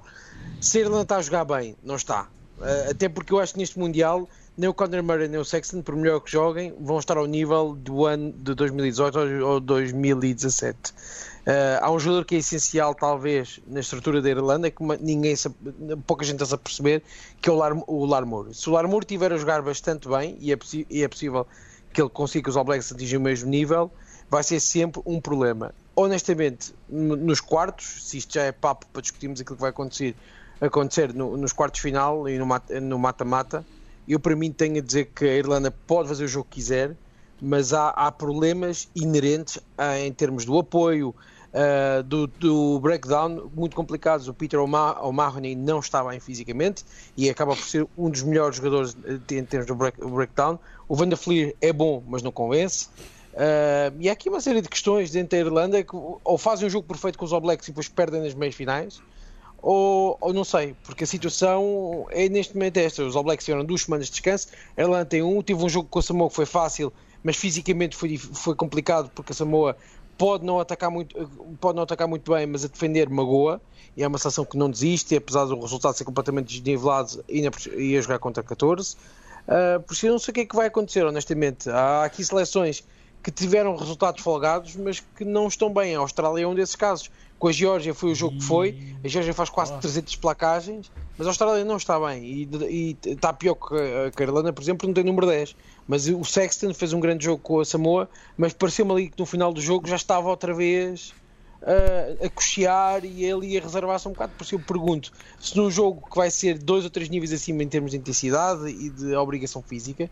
Se a Irlanda está a jogar bem, não está. Eh, até porque eu acho que neste Mundial nem o Conor Murray nem o Sexton, por melhor que joguem, vão estar ao nível do ano de 2018 ou 2017. Uh, há um jogador que é essencial, talvez, na estrutura da Irlanda, que ninguém pouca gente está a perceber, que é o, Lar, Larmour. Se o Larmour estiver a jogar bastante bem, e é, e é possível que ele consiga que os All Blacks atingirem o mesmo nível, vai ser sempre um problema. Honestamente, nos quartos, se isto já é papo para discutirmos aquilo que vai acontecer, acontecer no, nos quartos final e no mata-mata, eu para mim tenho a dizer que a Irlanda pode fazer o jogo que quiser, mas há, há problemas inerentes em termos do apoio, uh, do, do, breakdown muito complicados. O Peter O'Mahony não está bem fisicamente e acaba por ser um dos melhores jogadores em termos do break, breakdown. O Van der Fleer é bom, mas não convence. Uh, e há aqui uma série de questões dentro da Irlanda que ou fazem um jogo perfeito com os All Blacks e depois perdem nas meias finais, ou, ou, não sei, porque a situação é neste momento esta. Os All Blacks tiveram duas semanas de descanso, a Irlanda tem um, teve um jogo com a Samoa que foi fácil, mas fisicamente foi, foi complicado porque a Samoa pode não atacar muito, pode não atacar muito bem, mas a defender magoa. E é uma seleção que não desiste, apesar do resultado ser completamente desnivelado, e a jogar contra 14. Uh, ah, por isso eu não sei o que é que vai acontecer, honestamente. Há aqui seleções que tiveram resultados folgados, mas que não estão bem. A Austrália é um desses casos. Com a Geórgia foi o jogo que foi, a Geórgia faz quase 300 placagens, mas a Austrália não está bem e, e está pior que a Carolina, por exemplo, não tem número 10. Mas o Sexton fez um grande jogo com a Samoa, mas pareceu-me ali que no final do jogo já estava outra vez uh, a cochear e ele ia reservar-se um bocado. Por isso eu pergunto se num jogo que vai ser dois ou três níveis acima em termos de intensidade e de obrigação física,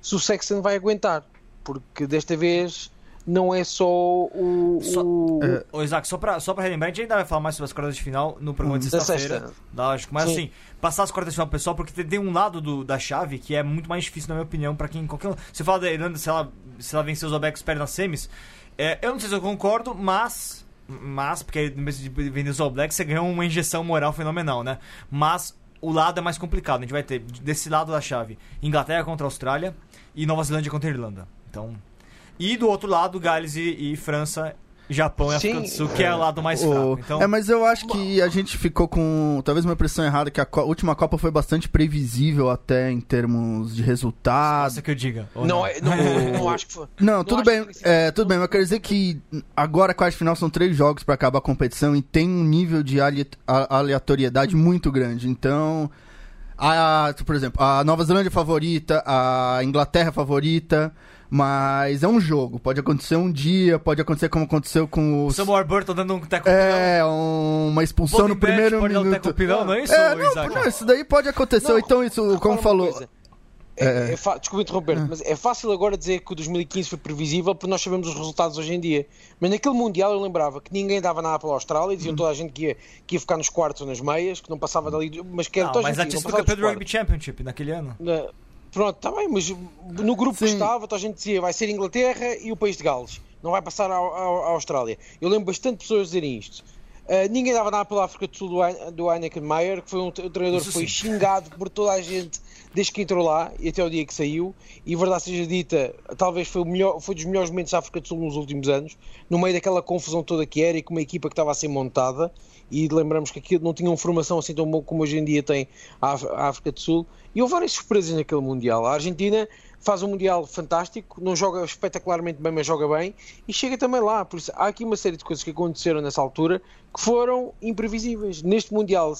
se o Sexton vai aguentar, porque desta vez não é só o. Só, o... Uh, Isaac, só para só relembrar, a gente ainda vai falar mais sobre as quartas de final no programa de hum, sexta-feira. Lógico, mas Sim. assim, passar as quartas de final pessoal, porque tem um lado do, da chave que é muito mais difícil, na minha opinião, para quem. qualquer Você fala da Irlanda, se ela, se ela vencer os Obecos perde nas semis. É, eu não sei se eu concordo, mas. Mas, porque no vez de vender os All Blacks, você ganhou uma injeção moral fenomenal, né? Mas o lado é mais complicado. A gente vai ter, desse lado da chave, Inglaterra contra a Austrália e Nova Zelândia contra a Irlanda. Então, e do outro lado, Gales e, e França Japão e África do Sul, que é o lado mais fraco. Então... É, mas eu acho que a gente ficou com talvez uma impressão errada, que a co última Copa foi bastante previsível até em termos de resultado. Isso que eu diga. Não, não, é, não, não, acho que foi. Não, tudo bem, é, tudo bem, mas eu quero dizer que agora, quarta final, são três jogos para acabar a competição e tem um nível de aleatoriedade muito grande. Então, a, por exemplo, a Nova Zelândia favorita, a Inglaterra favorita mas é um jogo. Pode acontecer um dia, pode acontecer como aconteceu com o. Samuel Burton dando um teco É, um, uma expulsão no primeiro pode minuto. Dar um teco pilão, não é isso? É, não, não, isso daí pode acontecer. Não, então, isso, como falou. É, é, é desculpa interromper, é. mas é fácil agora dizer que o 2015 foi previsível porque nós sabemos os resultados hoje em dia. Mas naquele Mundial eu lembrava que ninguém dava nada pela Austrália, diziam hum. toda a gente que ia, que ia ficar nos quartos ou nas meias, que não passava dali, mas que era não, toda mas a gente. A campeão do Rugby Championship naquele ano. Pronto, está bem, mas no grupo Sim. que estava, a gente dizia vai ser Inglaterra e o país de Gales, não vai passar à, Austrália. Eu lembro bastante pessoas dizerem isto. Uh, ninguém dava nada pela África do Sul do, do Heineken Meyer, que foi um, treinador que foi xingado por toda a gente desde que entrou lá e até o dia que saiu. E verdade seja dita, talvez foi, o melhor, foi dos melhores momentos da África do Sul nos últimos anos, no meio daquela confusão toda que era e com uma equipa que estava a ser montada e lembramos que aquilo não tinha uma formação assim tão boa como hoje em dia tem a África do Sul. E houve várias surpresas naquele Mundial. A Argentina faz um Mundial fantástico, não joga espetacularmente bem, mas joga bem, e chega também lá. Por isso, há aqui uma série de coisas que aconteceram nessa altura que foram imprevisíveis. Neste Mundial,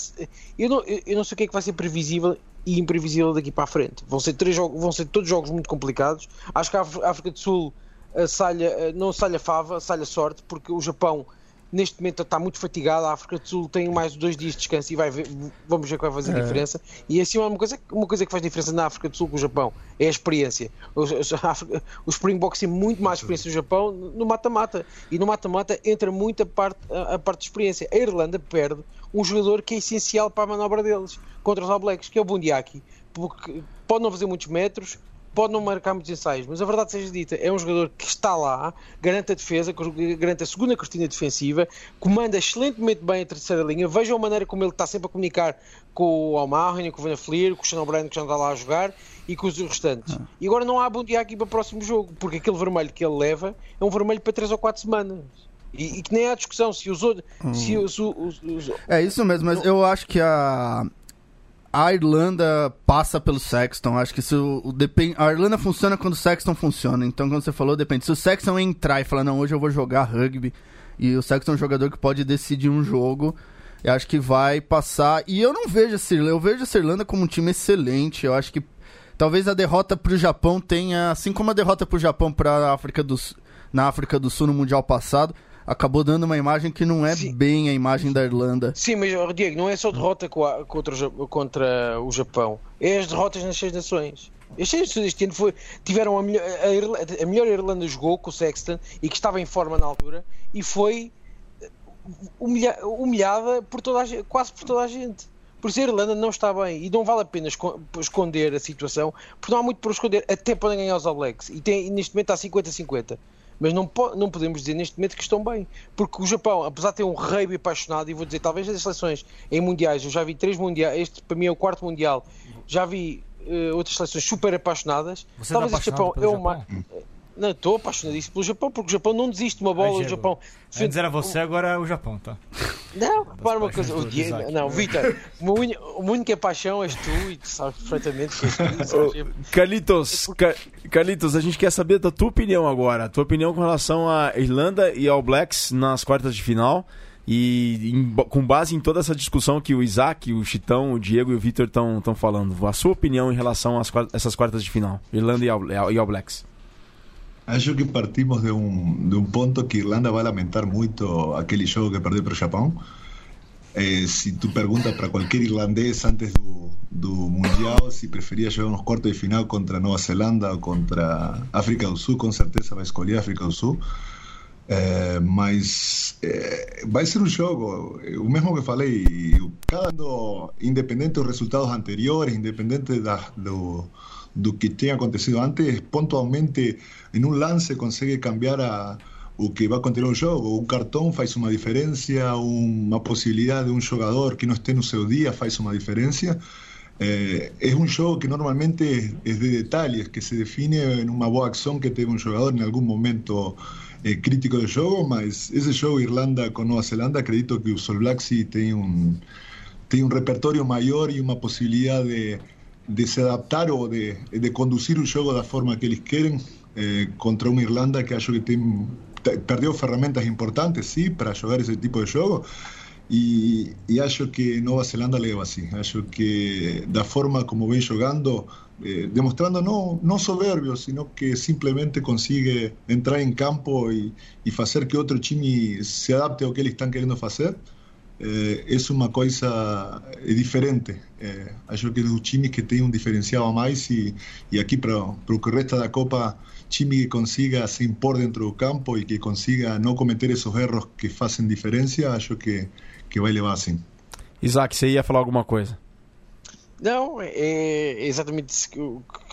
eu não, eu não sei o que é que vai ser previsível e imprevisível daqui para a frente. Vão ser, três jogos, vão ser todos jogos muito complicados. Acho que a África do Sul a salha, não salha fava, salha sorte, porque o Japão neste momento está muito fatigado. A África do Sul tem mais dois dias de descanso e vai ver, vamos ver o que vai fazer é. diferença. E assim, uma coisa, uma coisa que faz diferença na África do Sul com o Japão é a experiência. Os, os Springboks têm muito mais experiência no Japão no mata-mata. E no mata-mata entra muito a parte, a, a, parte de experiência. A Irlanda perde um jogador que é essencial para a manobra deles contra os All Blacks, que é o Bundiaki. Porque pode não fazer muitos metros, pode não marcar muitos ensaios, mas a verdade seja dita, é um jogador que está lá, garante a defesa, garante a segunda cortina defensiva, comanda excelentemente bem a terceira linha. Vejam a maneira como ele está sempre a comunicar com o Almarren, com o Van Fleer, com o Shannon Brand que já não está lá a jogar e com os restantes. Ah. E agora não há bom dia aqui para o próximo jogo, porque aquele vermelho que ele leva é um vermelho para 3 ou 4 semanas. E, e, que nem há discussão se os outros. Hum. Se, É isso mesmo, mas eu acho que a a Irlanda passa pelo Sexton. Acho que isso depende. A Irlanda funciona quando o Sexton funciona. Então, quando você falou, depende. Se o Sexton entrar e falar, não, hoje eu vou jogar rugby, e o Sexton é um jogador que pode decidir um jogo, eu acho que vai passar. E eu não vejo essa Irlanda, eu vejo essa Irlanda como um time excelente. Eu acho que talvez a derrota para o Japão tenha, assim como a derrota para o Japão África do na África do Sul no mundial passado, acabou dando uma imagem que não é Sim. bem a imagem da Irlanda. Sim, mas Diego, não é só derrota contra, contra o Japão, é as derrotas nas seis nações. As seis nações este ano foi, tiveram a melhor, a, Irlanda, a melhor Irlanda jogou com o Sexton e que estava em forma na altura e foi humilha, humilhada por toda a, quase por toda a gente. Por isso a Irlanda não está bem e não vale a pena esconder a situação, porque não há muito para esconder, até podem ganhar os All Blacks e, tem, e neste momento está 50-50 mas não, não podemos dizer neste momento que estão bem, porque o Japão, apesar de ter um rei apaixonado, e vou dizer, talvez as seleções em mundiais, eu já vi três mundiais, este para mim é o quarto mundial, já vi uh, outras seleções super apaixonadas. Você talvez este Japão é uma. Não, estou apaixonadíssimo pelo Japão, porque o Japão não desiste de uma bola. o Japão. Antes era você, agora é o Japão, tá? Não, para uma coisa. O dia, não, Vitor, o único é paixão és tu e tu sabes perfeitamente que és tu. Carlitos, Carlitos, a gente quer saber da tua opinião agora. A tua opinião com relação à Irlanda e ao Blacks nas quartas de final. E em, com base em toda essa discussão que o Isaac, o Chitão, o Diego e o Vitor estão falando, a sua opinião em relação a essas quartas de final, Irlanda e ao, e ao Blacks? Acho que partimos de un, de un punto que Irlanda va a lamentar mucho aquel juego que perdió para Japón. Eh, si tú preguntas para cualquier irlandés antes do, do Mundial si prefería llegar unos cuartos de final contra Nueva Zelanda o contra África del Sur, con certeza va a escolher África del Sur. Eh, mas eh, vai ser um jogo, o mesmo que falei, cada independente dos resultados anteriores, independente do, do que tenha acontecido antes, pontualmente em um lance consegue cambiar a, o que vai acontecer no jogo. Um cartão faz uma diferença, uma possibilidade de um jogador que não esteja no seu dia faz uma diferença. É, é um jogo que normalmente é de detalhes, que se define em uma boa ação que teve um jogador em algum momento é, crítico do jogo, mas esse jogo Irlanda com Nova Zelanda, acredito que o All Blacks tem um, tem um repertório maior e uma possibilidade de de se adaptar o de, de conducir un juego la forma que ellos quieren eh, contra una Irlanda que acho que tem, perdió herramientas importantes, sí, para jugar ese tipo de juego. Y, y acho que Nueva Zelanda leva así. Acho que da forma como ven jugando, eh, demostrando no, no soberbio, sino que simplemente consigue entrar en campo y, y hacer que otro time se adapte a lo que ellos están queriendo hacer é, é uma coisa é diferente. É, acho que dos times que tem um diferencial a mais e, e aqui para o que resta da Copa, time que consiga se impor dentro do campo e que consiga não cometer esses erros que fazem diferença, acho que, que vai levar assim. Isaac, você ia falar alguma coisa? Não, é exatamente isso que,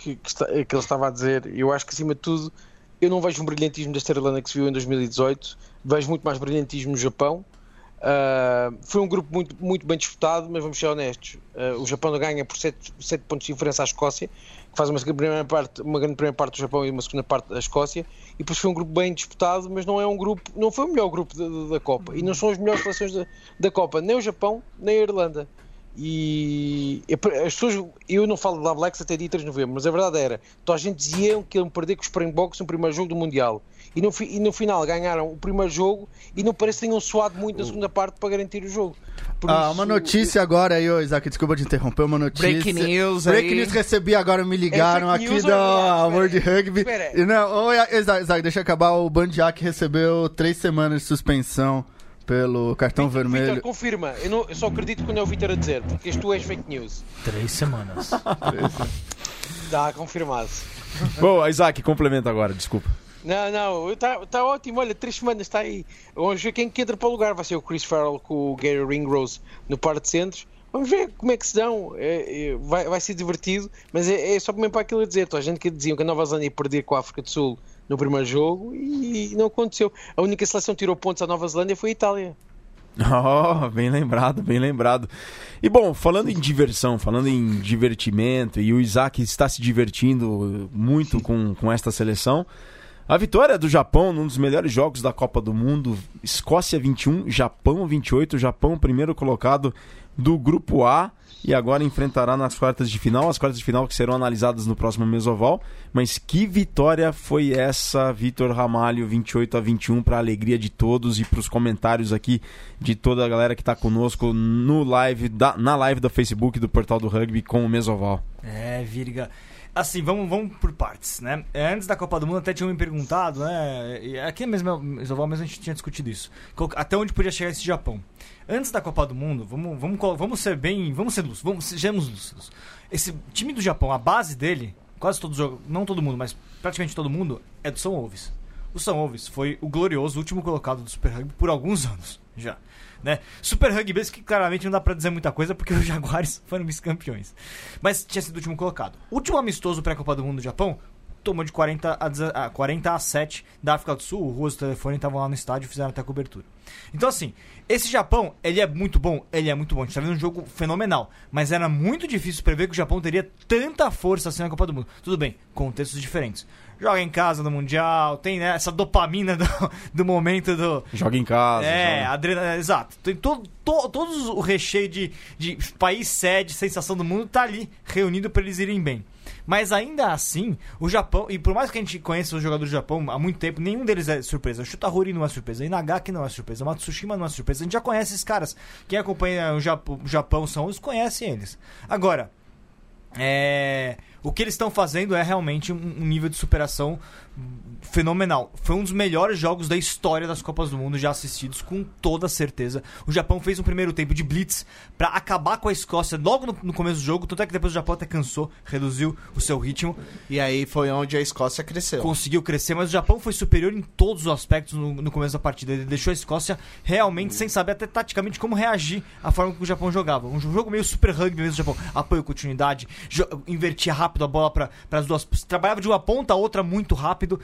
que, que, que ele estava a dizer. Eu acho que acima de tudo, eu não vejo um brilhantismo desta Irlanda que se viu em 2018, vejo muito mais brilhantismo no Japão Uh, foi um grupo muito, muito bem disputado, mas vamos ser honestos. Uh, o Japão ganha por 7, 7 pontos de diferença à Escócia, que faz uma, primeira parte, uma grande primeira parte do Japão e uma segunda parte da Escócia. E depois foi um grupo bem disputado, mas não é um grupo, não foi o melhor grupo da, da, Copa. E não são as melhores seleções da, da Copa, nem o Japão, nem a Irlanda. E as pessoas, eu não falo da Blacks até dia 3 de novembro, mas a verdade era, toda a gente dizia que iam perder com os Springboks no primeiro jogo do Mundial e no, e no final ganharam o primeiro jogo e não parece que tenham suado muito na segunda parte para garantir o jogo. Por ah, isso, uma notícia eu... agora aí, Isaac, desculpa te interromper, uma notícia. Breaking news Breaking aí. news recebi agora, me ligaram é aqui da Amor de Rugby. E não, Isaac, Isaac, deixa eu acabar, o Bandiak recebeu três semanas de suspensão pelo cartão Victor, vermelho. Victor, confirma. Eu, não, eu, só acredito quando é o Vitor a dizer, porque isto és fake news. Três semanas. Dá, confirmado. Bom, Isaac, complementa agora, desculpa. Não, não, está tá ótimo. Olha, três semanas está aí. Vamos ver quem que entra para o lugar. Vai ser o Chris Farrell com o Gary Ringrose no par de centros. Vamos ver como é que se dão. É, é, vai, vai ser divertido, mas é, é só mesmo para aquilo a dizer. Toda a gente que diziam que a Nova Zelândia ia perder com a África do Sul no primeiro jogo e não aconteceu. A única seleção que tirou pontos à Nova Zelândia foi a Itália. Oh, bem lembrado, bem lembrado. E bom, falando em diversão, falando em divertimento, e o Isaac está se divertindo muito com, com esta seleção. A vitória do Japão num dos melhores jogos da Copa do Mundo, Escócia 21, Japão 28, Japão primeiro colocado do grupo A e agora enfrentará nas quartas de final, as quartas de final que serão analisadas no próximo Mesoval. Mas que vitória foi essa, Vitor Ramalho, 28 a 21, para a alegria de todos e para os comentários aqui de toda a galera que está conosco no live da, na live do Facebook do Portal do Rugby com o Mesoval. É, Virga. Assim, vamos, vamos por partes, né? É, antes da Copa do Mundo até tinham me perguntado, né? Aqui mesmo, Mesoval mesmo a gente tinha discutido isso. Até onde podia chegar esse Japão. Antes da Copa do Mundo, vamos, vamos, vamos ser bem. Vamos ser lúcidos, vamos, sejamos lúcidos. Esse time do Japão, a base dele, quase todos os não todo mundo, mas praticamente todo mundo, é do São Wolves. O São Wolves foi o glorioso último colocado do Super Rugby por alguns anos já. Né? Super Rugby mesmo que claramente não dá pra dizer muita coisa porque os Jaguares foram vice-campeões. Mas tinha sido o último colocado. Último amistoso pré-Copa do Mundo do Japão tomou de 40 a, 40 a 7 da África do Sul. O Ruas e o telefone estavam lá no estádio e fizeram até cobertura. Então, assim, esse Japão, ele é muito bom? Ele é muito bom. A gente tá vendo um jogo fenomenal. Mas era muito difícil prever que o Japão teria tanta força assim na Copa do Mundo. Tudo bem, contextos diferentes joga em casa no Mundial, tem né, essa dopamina do, do momento do. Joga em casa. É, adrenalina. Exato. Tem todo, to, todos o recheio de, de país sede, sensação do mundo, tá ali reunido para eles irem bem. Mas ainda assim, o Japão, e por mais que a gente conheça os jogadores do Japão há muito tempo, nenhum deles é surpresa. O Shutahori não é surpresa, Inagaki não é surpresa, o Matsushima não é surpresa. A gente já conhece esses caras. Quem acompanha o Japão, o Japão são os conhecem eles. Agora, é o que eles estão fazendo é realmente um, nível de superação fenomenal. Foi um dos melhores jogos da história das Copas do Mundo já assistidos, com toda certeza. O Japão fez um primeiro tempo de blitz para acabar com a Escócia logo no, no, começo do jogo, tanto é que depois o Japão até cansou, reduziu o seu ritmo. E aí foi onde a Escócia cresceu. Conseguiu crescer, mas o Japão foi superior em todos os aspectos no, no começo da partida. Ele deixou a Escócia realmente sem saber até taticamente como reagir à forma que o Japão jogava. Um jogo meio super rugby mesmo do Japão. Apoio, continuidade, invertia rápido a bola para as duas. Trabalhava de uma ponta a outra muito rápido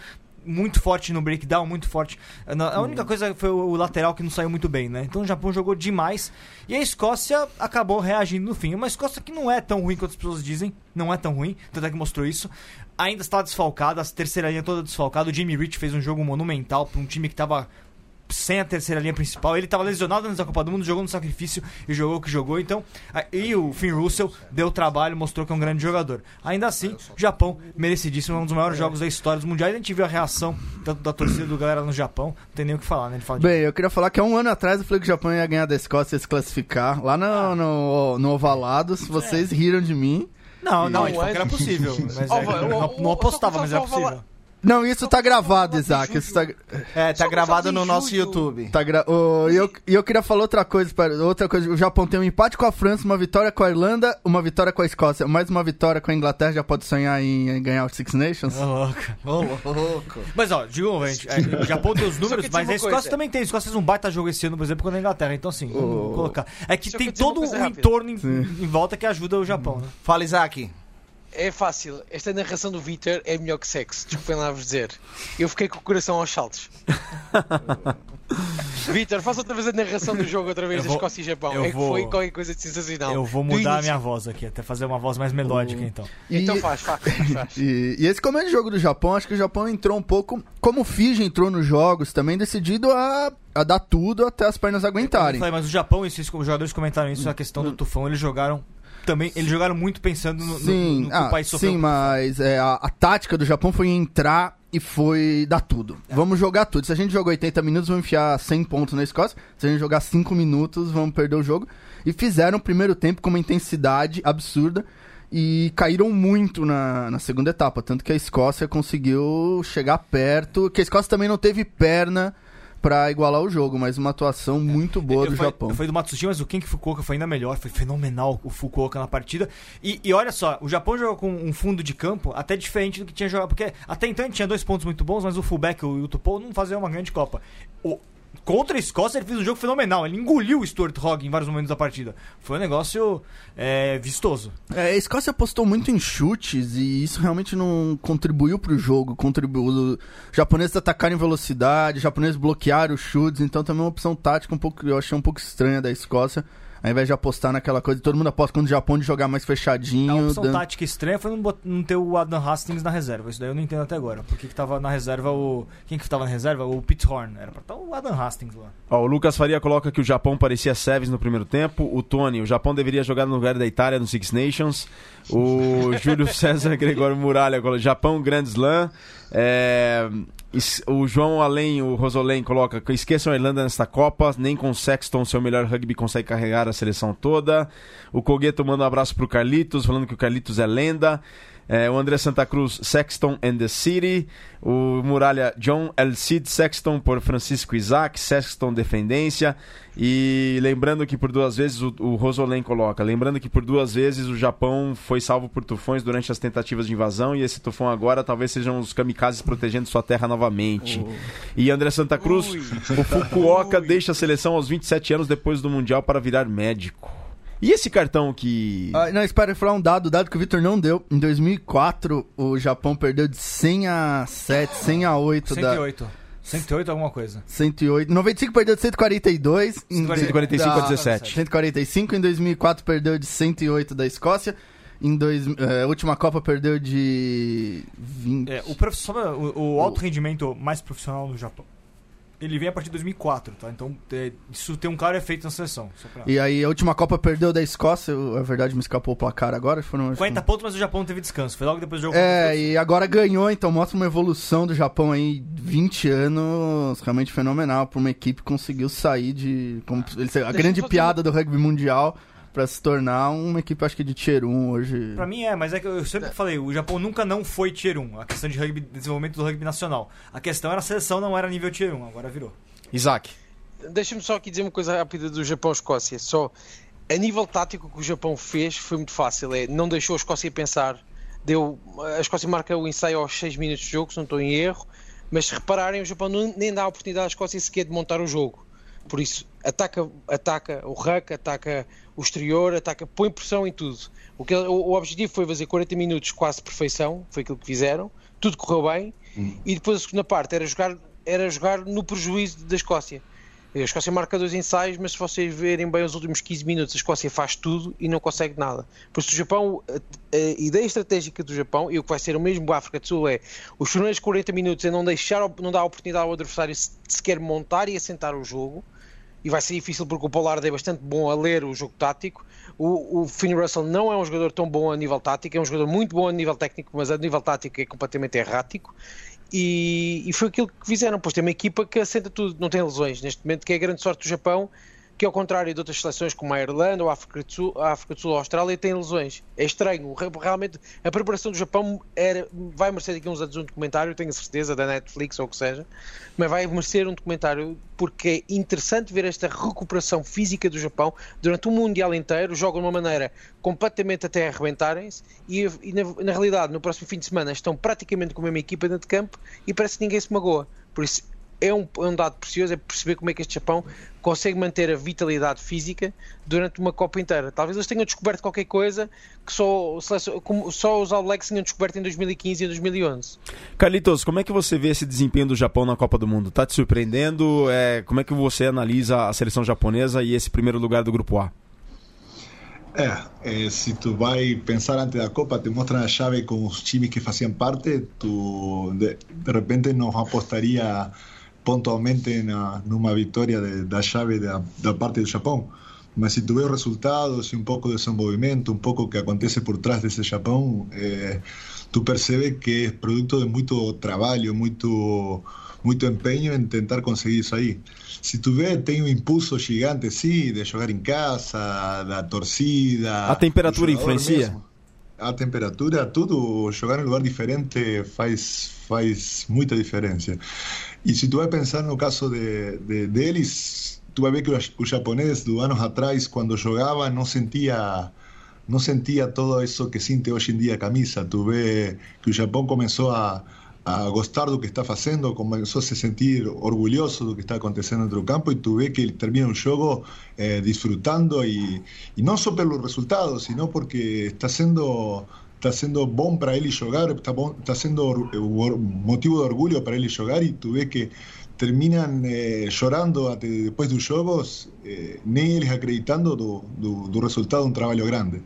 muito forte no breakdown, muito forte. A única coisa foi o lateral que não saiu muito bem, né? Então o Japão jogou demais e a Escócia acabou reagindo no fim. Uma Escócia que não é tão ruim quanto as pessoas dizem, não é tão ruim, tanto é que mostrou isso. Ainda está desfalcada, a terceira linha toda desfalcada. O Jimmy Rich fez um jogo monumental para um time que estava sem a terceira linha principal. Ele estava lesionado antes da Copa do Mundo, jogou no sacrifício e jogou o que jogou. Então, e o Finn Russell deu trabalho, mostrou que é um grande jogador. Ainda assim, o Japão, merecidíssimo, é um dos maiores jogos da história dos mundiais. A gente viu a reação da, da torcida do galera no Japão. Não tem nem o que falar, né? Ele fala Bem, de... eu queria falar que há um ano atrás eu falei que o Japão ia ganhar da Escócia e se classificar. Lá no, ah. no, no Ovalados, vocês é. riram de mim. Não, não, a gente falou que era possível. Mas é, não, não apostava, mas era possível. Não, isso tá gravado, Isaac. Isso tá... É, tá gravado no nosso YouTube. Tá gra... oh, e, eu, eu queria falar outra coisa, outra coisa. O Japão tem um empate com a França, uma vitória com a Irlanda, uma vitória com a Escócia, mais uma vitória com a Inglaterra. Já pode sonhar em, ganhar o Six Nations? Ô, louco. Ô, louco. Mas, ó, digo, gente, é, o Japão tem os números, mas a Escócia coisa. também tem. A Escócia fez um baita jogo esse ano, por exemplo, contra a Inglaterra. Então, assim, oh. vamos colocar. É que tem todo um entorno em, em, volta que ajuda o Japão, né? Fala, Isaac. É fácil. Esta narração do Vitor é melhor que sexo. Desculpem lá vos dizer. Eu fiquei com o coração aos saltos. Vitor, faça outra vez a narração do jogo outra vez da Escócia e Japão. É que vou... foi qualquer coisa de sensacional. Eu vou mudar a minha voz aqui, até fazer uma voz mais melódica, então. E... Então faz, faz, faz. e, e, esse começo de jogo do Japão, acho que o Japão entrou um pouco, como o Fiji entrou nos jogos, também decidido a, a dar tudo até as pernas aguentarem. Falei, mas o Japão, esses jogadores comentaram isso, a questão do tufão, eles jogaram também eles jogaram muito pensando no, sim, no, no ah, o país sofreu. Sim, mas é, a, a, tática do Japão foi entrar e foi dar tudo. É. Vamos jogar tudo. Se a gente jogar 80 minutos, vamos enfiar 100 pontos na Escócia. Se a gente jogar 5 minutos, vamos perder o jogo. E fizeram o primeiro tempo com uma intensidade absurda e caíram muito na, na segunda etapa. Tanto que a Escócia conseguiu chegar perto. Que a Escócia também não teve perna para igualar o jogo, mas uma atuação muito boa eu do foi, Japão. Foi do Matsushima, mas o Kenki Fukuoka foi ainda melhor, foi fenomenal o Fukuoka na partida. E, e, olha só, o Japão jogou com um fundo de campo até diferente do que tinha jogado, porque até então tinha dois pontos muito bons, mas o fullback, o Yutupo, não fazia uma grande Copa. O, contra a Escócia ele fez um jogo fenomenal. Ele engoliu o Stuart Hogg em vários momentos da partida. Foi um negócio é, vistoso. É, a Escócia apostou muito em chutes e isso realmente não contribuiu para o jogo. Contribuiu. Os japoneses atacaram em velocidade, os japoneses bloquearam os chutes, então também é uma opção tática um pouco, eu achei um pouco estranha da Escócia. Ao invés de apostar naquela coisa, todo mundo aposta quando o Japão de jogar mais fechadinho. A opção dando- tática estranha foi não, não ter o Adam Hastings na reserva. Isso daí eu não entendo até agora. Por que, que tava na reserva o. Quem que tava na reserva? O Pete Horn. Era pra estar o Adam Hastings lá. Ó, o Lucas Faria coloca que o Japão parecia Seves no primeiro tempo. O Tony, o Japão deveria jogar no lugar da Itália no Six Nations. O Júlio César Gregório Muralha Japão Grand Slam. É, o João Além, o Rosolém coloca que esqueçam a Irlanda nesta Copa. Nem com o Sexton, seu melhor rugby, consegue carregar a seleção toda. O Cogueto manda um abraço pro Carlitos, falando que o Carlitos é lenda. É, o André Santa Cruz, Sexton and the City. O Muralha, John El Cid Sexton por Francisco Isaac, Sexton Defendência. E lembrando que por duas vezes, o, o Rosolém coloca, lembrando que por duas vezes o Japão foi salvo por tufões durante as tentativas de invasão e esse tufão agora talvez sejam os kamikazes protegendo sua terra novamente. E André Santa Cruz, o Fukuoka deixa a seleção aos 27 anos depois do Mundial para virar médico. E esse cartão que. Ah, não, espera, eu falar um dado, dado que o Vitor não deu. Em 2004, o Japão perdeu de 100 a 7, 100 a 8 da... 108. 108 alguma coisa. 108. 95 perdeu de 142. Em 145 a da- 17. 145. Em 2004 perdeu de 108 da Escócia. Em dois, eh, última Copa perdeu de 20. É, o, o, o alto rendimento mais profissional no Japão. Ele vem a partir de 2004, tá? Então é, isso tem um claro efeito na seleção. Só pra... E aí a última Copa perdeu da Escócia. eu- A verdade me escapou o placar agora. Foram, acho que- 40 pontos, mas o Japão teve descanso. Foi logo depois do jogo. É, e agora ganhou, então mostra uma evolução do Japão aí, 20 anos, realmente fenomenal, pra uma equipe que conseguiu sair de. como- eles- a grande piada do rugby mundial pra se tornar uma equipe, acho que de Tier 1 hoje. Pra mim é, mas é que eu sempre falei, o Japão nunca não foi Tier 1. A questão de rugby, desenvolvimento do rugby nacional. A questão era a seleção não era nível Tier 1, agora virou. Isaac. Deixa-me só aqui dizer uma coisa rápida do Japão-Escócia. Só a nível tático o que o Japão fez foi muito fácil. É, não deixou a Escócia pensar. Deu, a Escócia marca o ensaio aos 6 minutos de jogo, se não estou em erro. Mas se repararem, o Japão não- nem dá a oportunidade à Escócia sequer de montar o jogo. Por isso, ataca, ataca o ruck, ataca o exterior, ataca, põe pressão em tudo. O, que, o, o objetivo foi fazer 40 minutos quase perfeição, foi aquilo que fizeram. Tudo correu bem. E depois a segunda parte era jogar, era jogar no prejuízo da Escócia. A Escócia marca dois ensaios, mas se vocês verem bem os últimos 15 minutos, a Escócia faz tudo e não consegue nada. Por isso, o Japão, a, ideia estratégica do Japão, e o que vai ser o mesmo para a África do Sul, é os primeiros 40 minutos é não deixar, não dar oportunidade ao adversário se- sequer montar e assentar o jogo. E vai ser difícil porque o Pollard é bastante bom a ler o jogo tático. O, o Finn Russell não é um jogador tão bom a nível tático, é um jogador muito bom a nível técnico, mas a nível tático é completamente errático. E, e foi aquilo que fizeram. Pois tem uma equipa que assenta tudo, não tem lesões neste momento, que é a grande sorte do Japão, que ao contrário de outras seleções como a Irlanda ou a África do Sul, a África do Sul a Austrália, tem lesões. É estranho. Re- Realmente, a preparação do Japão era, vai merecer aqui uns anos um documentário, tenho certeza, da Netflix ou o que seja, mas vai merecer um documentário porque é interessante ver esta recuperação física do Japão durante o Mundial inteiro. Jogam de uma maneira completamente até arrebentarem-se e, e na, na realidade, no próximo fim de semana, estão praticamente com a mesma equipa dentro de campo e parece que ninguém se magoa. Por isso, é um, é um dado precioso, é perceber como é que este Japão consegue manter a vitalidade física durante uma Copa inteira. Talvez eles tenham descoberto qualquer coisa que só, só os All Blacks tinham descoberto em 2015 e 2011. Carlitos, como é que você vê esse desempenho do Japão na Copa do Mundo? Tá te surpreendendo? É, como é que você analisa a seleção japonesa e esse primeiro lugar do grupo A? É, eh, se tu vai pensar antes da Copa, te mostram a chave com os times que faziam parte, tu de, de repente não apostaria pontualmente na, numa vitória de, da chave da, da parte do Japão. Mas se tu vê os resultados e um pouco de desenvolvimento, um pouco o que acontece por trás desse Japão, eh, tu percebes que é produto de muito trabalho, muito muito empenho em tentar conseguir isso aí. Se tu vê, tem um impulso gigante, sim, de jogar em casa, da torcida. A temperatura influencia? mesmo. A temperatura, tudo, jogar em lugar diferente faz, faz muita diferença. E se tu vai pensar no caso de, de deles, tu vai ver que o, o japonês, do anos atrás, quando jogava, não sentia não sentia todo isso que sente hoje em dia a camisa. Tu vê que o Japão começou a, a gostar do que está fazendo, começou a se sentir orgulhoso do que está acontecendo dentro do campo e tu vê que termina um jogo eh, disfrutando e, e não só pelos resultados, sino porque está sendo está sendo bom para ele jogar, está, bom, está motivo de orgulho para ele jogar e tu vê que terminan eh, depois dos jogos, eh, nem eles acreditando do, do, do resultado de um trabalho grande.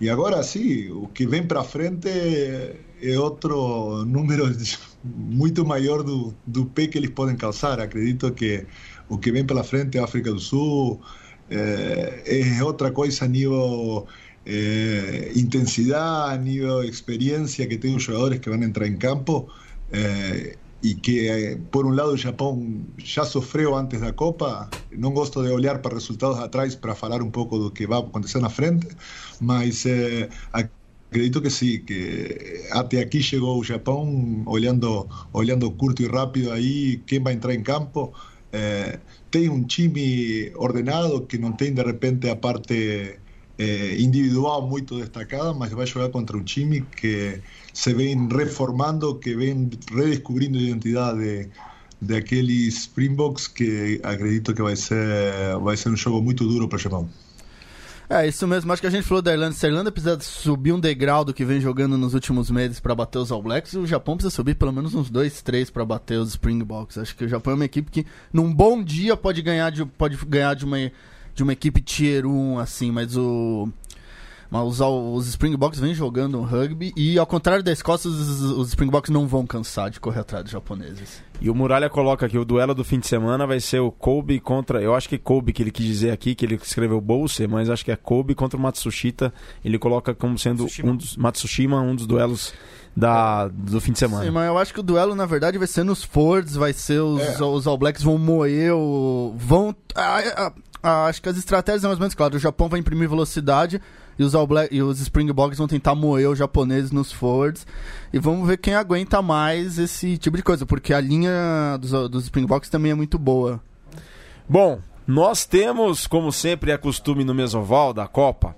E agora sim, o que vem para frente é outro número muito maior do, do P que eles podem causar. Acredito que o que vem pela frente África do Sul, é outra coisa a nível é, intensidade, a nível experiência que tem os jogadores que vão entrar em campo. É, e que, por um lado, o Japão já sofreu antes da Copa. Não gosto de olhar para resultados atrás para falar um pouco do que vai acontecer na frente, mas eh, acredito que sim, que até aqui chegou o Japão, olhando curto e rápido aí quem vai entrar em campo. Eh, tem um time ordenado que não tem de repente a parte eh, individual muito destacada, mas vai jogar contra um time que se vem reformando, que vem redescobrindo a identidade de, aqueles Springboks que acredito que vai ser, vai ser um jogo muito duro para o Japão. É, isso mesmo. Acho que a gente falou da Irlanda. Se a Irlanda precisa subir um degrau do que vem jogando nos últimos meses para bater os All Blacks, o Japão precisa subir pelo menos uns dois, três para bater os Springboks. Acho que o Japão é uma equipe que, num bom dia, pode ganhar de, pode ganhar de, uma, de uma equipe Tier 1, assim, mas o. Mas os, os Springboks vêm jogando um rugby e, ao contrário da Escócia, os, os Springboks não vão cansar de correr atrás dos japoneses. E o Muralha coloca que o duelo do fim de semana vai ser o Kobe contra. Eu acho que Kobe que ele quis dizer aqui, que ele escreveu Bolse, mas acho que é Kobe contra o Matsushita. Ele coloca como sendo Matsushima. um dos. Matsushima, um dos duelos da, do fim de semana. Sim, mas eu acho que o duelo, na verdade, vai ser nos Fords, vai ser os, é. os All Blacks vão moer o. vão. Ah, ah, acho que as estratégias são mais ou menos claras. O Japão vai imprimir velocidade e os, e os Springboks vão tentar moer os japoneses nos forwards. E vamos ver quem aguenta mais esse tipo de coisa, porque a linha dos, dos Springboks também é muito boa. Bom, nós temos, como sempre é costume no Mesoval da Copa,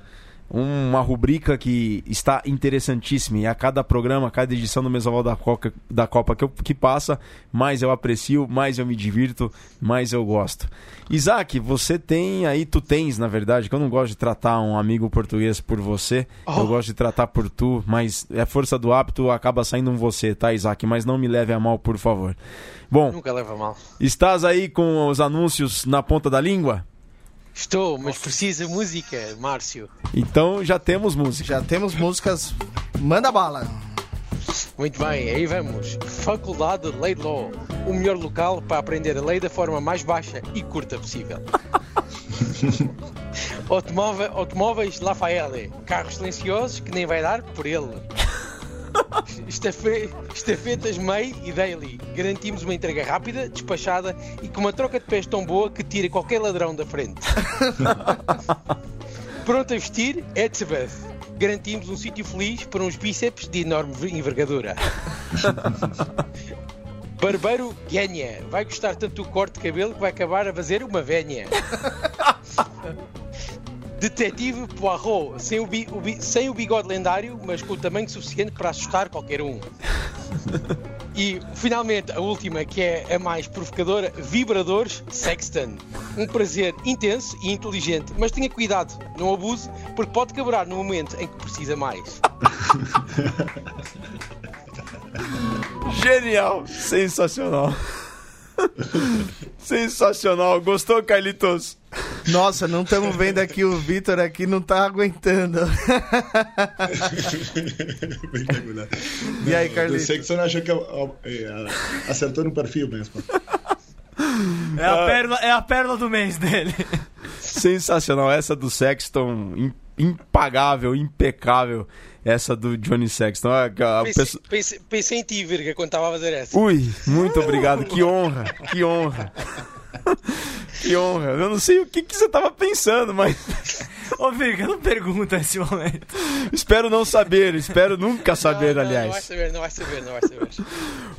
uma rubrica que está interessantíssima e a cada programa, a cada edição do Mesoval da Copa, da Copa que, eu, que passa, mais eu aprecio, mais eu me divirto, mais eu gosto. Isaac, você tem aí, tu tens, na verdade, que eu não gosto de tratar um amigo português por você, oh. eu gosto de tratar por tu, mas é força do hábito, acaba saindo um você, tá, Isaac? Mas não me leve a mal, por favor. Bom, nunca leva mal. Estás aí com os anúncios na ponta da língua? Estou, mas precisa música, Márcio. Então já temos música. Já temos músicas. Manda bala. Muito bem, aí vamos. Faculdade de Lei de Law. O melhor local para aprender a lei da forma mais baixa e curta possível. Automóvel, automóveis Lafayette. Carros silenciosos que nem vai dar por ele. Estafetas May e Daily. Garantimos uma entrega rápida, despachada e com uma troca de pés tão boa que tira qualquer ladrão da frente. Pronto a vestir, Edsabeth. Garantimos um sítio feliz para uns bíceps de enorme envergadura. Barbeiro Genya. Vai gostar tanto do corte de cabelo que vai acabar a fazer uma vénia. Detetive Poirot, sem o, bi, o bi, sem o bigode lendário, mas com o tamanho suficiente para assustar qualquer um. E finalmente a última, que é a mais provocadora: Vibradores Sexton. Um prazer intenso e inteligente, mas tenha cuidado, não abuse, porque pode quebrar no momento em que precisa mais. Genial, sensacional. Sensacional. Gostou, Carlitos? Nossa, não estamos vendo aqui o Vitor aqui, não tá aguentando. Espetacular. E aí, Carlitos? O Sexton achou que é, acertou no perfil mesmo. É a, pérola, é a pérola do mês dele. Sensacional. Essa do Sexton, impagável, impecável essa do Johnny Sexton. A, a pensei, pessoa... pensei, pensei, em ti, Virga, quando estava a fazer essa. Ui, muito obrigado. que honra, que honra. que honra. Eu não sei o que, que você estava pensando, mas. Ô, Virga, não pergunta nesse momento. espero não saber, espero nunca saber, não, não, aliás. Não vai saber, não vai saber, não vai saber.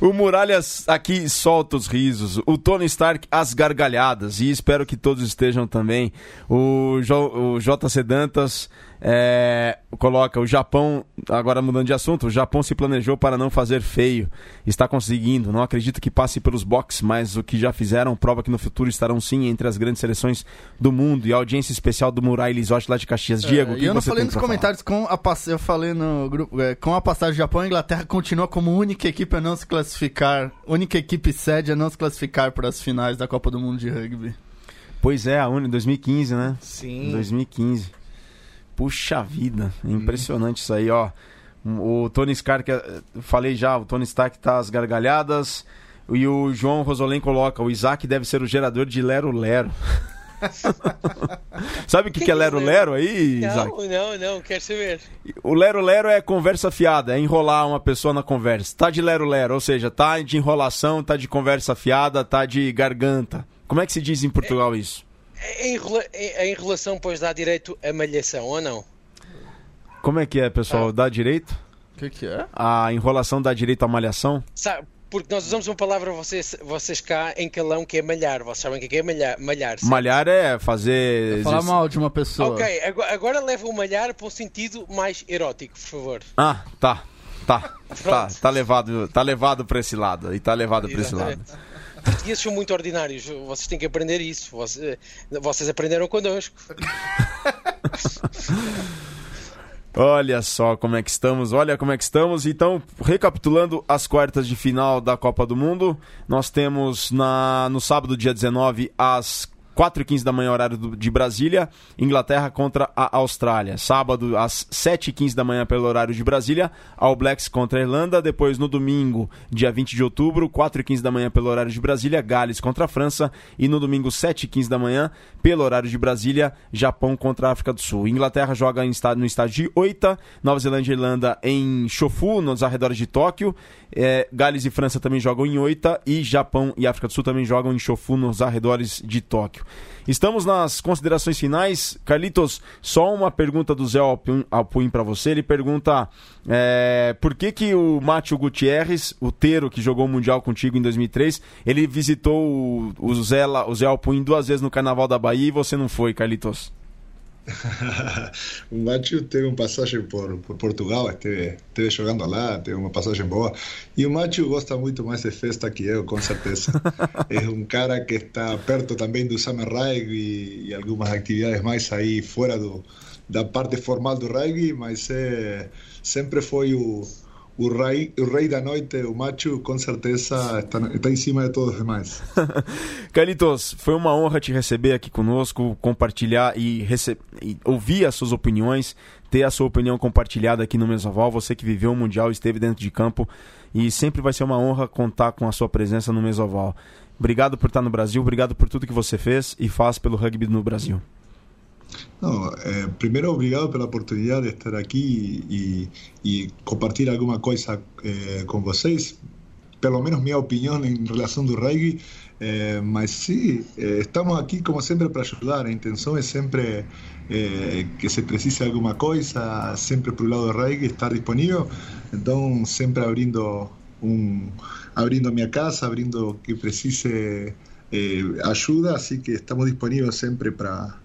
o Muralhas aqui solta os risos, o Tony Stark as gargalhadas, e espero que todos estejam também. O, jo, o JC Dantas É, coloca o Japão, agora mudando de assunto, o Japão se planejou para não fazer feio. Está conseguindo. Não acredito que passe pelos boxes, mas o que já fizeram prova que no futuro estarão sim entre as grandes seleções do mundo. E a audiência especial do Murai Lisotti lá de Caxias. Diego, É, o e que eu não você falei tem nos comentários, com a pass... eu falei no grupo, é, com a passagem do Japão, a Inglaterra continua como única equipe a não se classificar, única equipe sede a não se classificar para as finais da Copa do Mundo de Rugby. falar? Pois é, a Uni 2015, né? Sim. 2015. Puxa vida, impressionante isso aí, ó. O Tony Stark, eh, falei já, o Tony Stark tá às gargalhadas. E o João Rosolém coloca: o Isaac deve ser o gerador de Lero Lero. Sabe o que, que, Que é que é Lero Lero aí, Isaac? Não, não, não, quero saber. O Lero Lero é conversa fiada, é enrolar uma pessoa na conversa. Tá de Lero Lero, ou seja, tá de enrolação, tá de conversa fiada, tá de garganta. Como é que se diz em Portugal isso? Em, em- em relação, pois, dá direito a malhação, ou não? Como é que é, pessoal? Dá direito? O que, que é? A enrolação dá direito à malhação? Sabe, porque nós usamos uma palavra, vocês, vocês cá, em calão, que é malhar. Vocês sabem o que é malhar? Malhar, certo? Malhar é fazer. Falar exerc- mal de uma pessoa. Ok, agora, agora leva o malhar para um sentido mais erótico, por favor. Ah, tá. Tá. Tá, tá levado, tá levado para esse lado. E tá levado para esse lado. Portugueses são muito ordinários, vocês têm que aprender isso. Vocês, vocês aprenderam connosco. Olha só como é que estamos, olha como é que estamos. Então, recapitulando as quartas de final da Copa do Mundo, nós temos na, no sábado, dia 19, às 4h15 da manhã, horário de Brasília, Inglaterra contra a Austrália. Sábado, às 7h15 da manhã, pelo horário de Brasília, All Blacks contra a Irlanda. Depois, no domingo, dia 20 de outubro, 4h15 da manhã, pelo horário de Brasília, Gales contra a França. E no domingo, 7h15 da manhã, pelo horário de Brasília, Japão contra a África do Sul. Inglaterra joga no estádio de Oita, Nova Zelândia e Irlanda em Shofu, nos arredores de Tóquio. É, Gales e França também jogam em Oita e Japão e África do Sul também jogam em Shofu, nos arredores de Tóquio. Estamos nas considerações finais. Carlitos, só uma pergunta do Zé Alpuim, para você. Ele pergunta é, por que, que o Mátio Gutierrez, o Teiro que jogou o Mundial contigo em 2003, ele visitou o, o, Zé, o Zé Alpuim duas vezes no Carnaval da Bahia e você não foi, Carlitos? o Macho teve uma passagem por, por Portugal, esteve, esteve jogando lá, teve uma passagem boa. E o Macho gosta muito mais de festa que eu, com certeza. é um cara que está perto também do Summer Rugby e, algumas atividades mais aí fora do, da parte formal do rugby, mas é, sempre foi o, o, rei, o rei da noite, o Macho, com certeza está, está em cima de todos os demais. Carlitos, foi uma honra te receber aqui conosco, compartilhar e, rece- e ouvir as suas opiniões, ter a sua opinião compartilhada aqui no Mesoval. Você que viveu o Mundial, esteve dentro de campo e sempre vai ser uma honra contar com a sua presença no Mesoval. Obrigado por estar no Brasil, obrigado por tudo que você fez e faz pelo rugby no Brasil. No, eh, primero, obrigado por la oportunidad de estar aquí y, y compartir alguna cosa eh, con vocês. Pelo menos mi opinión en relación do rugby. Eh, mas sí, eh, estamos aquí como siempre para ayudar. La intención es siempre eh, que se precise alguna cosa, siempre por el lado do rugby, estar disponível. Então, sempre abrindo um, abrindo minha casa, abrindo que precise eh, ajuda. Así que estamos disponíveis sempre para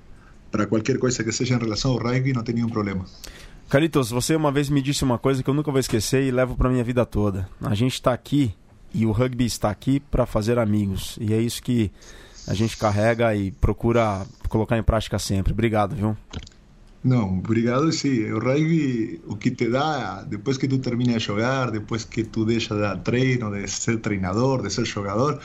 para qualquer coisa que seja em relação ao rugby, não tem nenhum problema. Carlitos, você uma vez me disse uma coisa que eu nunca vou esquecer e levo para minha vida toda. A gente está aqui e o rugby está aqui para fazer amigos. E é isso que a gente carrega e procura colocar em prática sempre. Obrigado, viu? Não, obrigado. Sim, o rugby, o que te dá, depois que tu termina de jogar, depois que tu deixa de dar treino, de ser treinador, de ser jogador,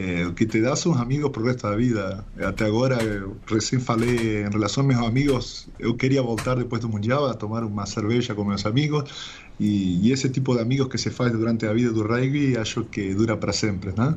eh, que te dá são amigos pro resto da vida. Até agora, eu recém falei em relação aos meus amigos, eu queria voltar depois do Mundial a tomar uma cerveja com meus amigos. E, e esse tipo de amigos que se faz durante a vida do rugby, acho que dura para sempre. Né?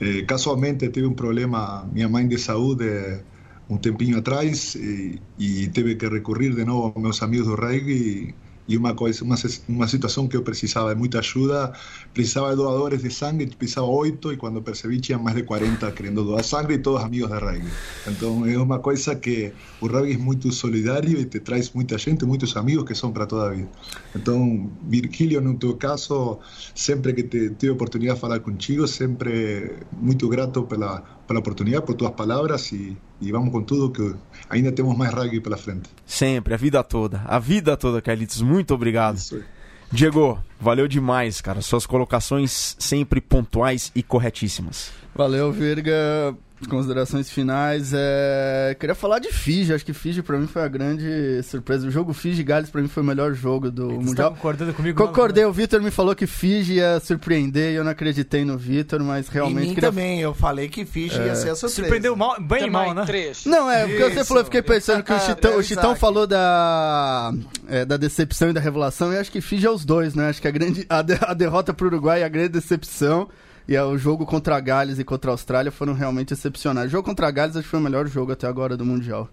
Eh, casualmente, tive um problema, minha mãe de saúde um tempinho atrás e, e teve que recorrer de novo aos meus amigos do rugby e uma coisa uma, uma situação que eu precisava de muita ajuda precisava de doadores de sangue precisava oito e quando percebi tinha mais de 40 querendo doar sangue e todos amigos de rugby. Então é uma coisa que o rugby é muito solidário e te traz muita gente muitos amigos que são para toda a vida. Então Virgílio no teu caso sempre que te, tive oportunidade de falar contigo sempre muito grato pela pela oportunidade por tuas palavras e e vamos com tudo que ainda temos mais rugby pela frente. Sempre, a vida toda. A vida toda, Carlitos. Muito obrigado. Isso. Diego, valeu demais, cara. Suas colocações sempre pontuais e corretíssimas. Valeu, Virga considerações finais. É... Queria falar de Fiji. Acho que Fiji pra mim foi a grande surpresa. O jogo Fiji Gales pra mim foi o melhor jogo do Você Mundial. Tá concordando comigo? Concordei. Não, né? O Vitor me falou que Fiji ia surpreender e eu não acreditei no Vitor, mas realmente. E queria... também. Eu falei que Fiji é... ia ser a surpresa. Surpreendeu mal, bem Também mal, né? Três. Não, é, porque Isso. você falou, eu fiquei pensando que o Chitão, o Chitão falou da, é, da decepção e da revelação, e acho que Fiji é os dois, né? Acho que a, grande, a, de, a derrota pro Uruguai é a grande decepção. E é, o jogo contra a Gales e contra a Austrália foram realmente excepcionais. O jogo contra a Gales acho que foi o melhor jogo até agora do Mundial.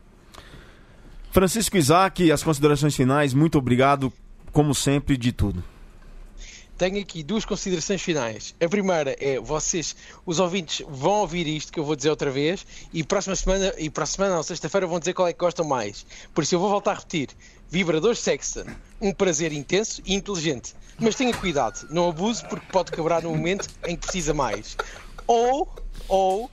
Francisco Isaac, as considerações finais, muito obrigado, como sempre, de tudo. Tenho aqui duas considerações finais. A primeira é: vocês, os ouvintes, vão ouvir isto que eu vou dizer outra vez e próxima semana, e para a semana, ou sexta-feira, vão dizer qual é que gostam mais. Por isso eu vou voltar a repetir: Vibrador Sexton, um prazer intenso e inteligente. Mas tenha cuidado, não abuse porque pode quebrar no momento em que precisa mais. Ou, ou,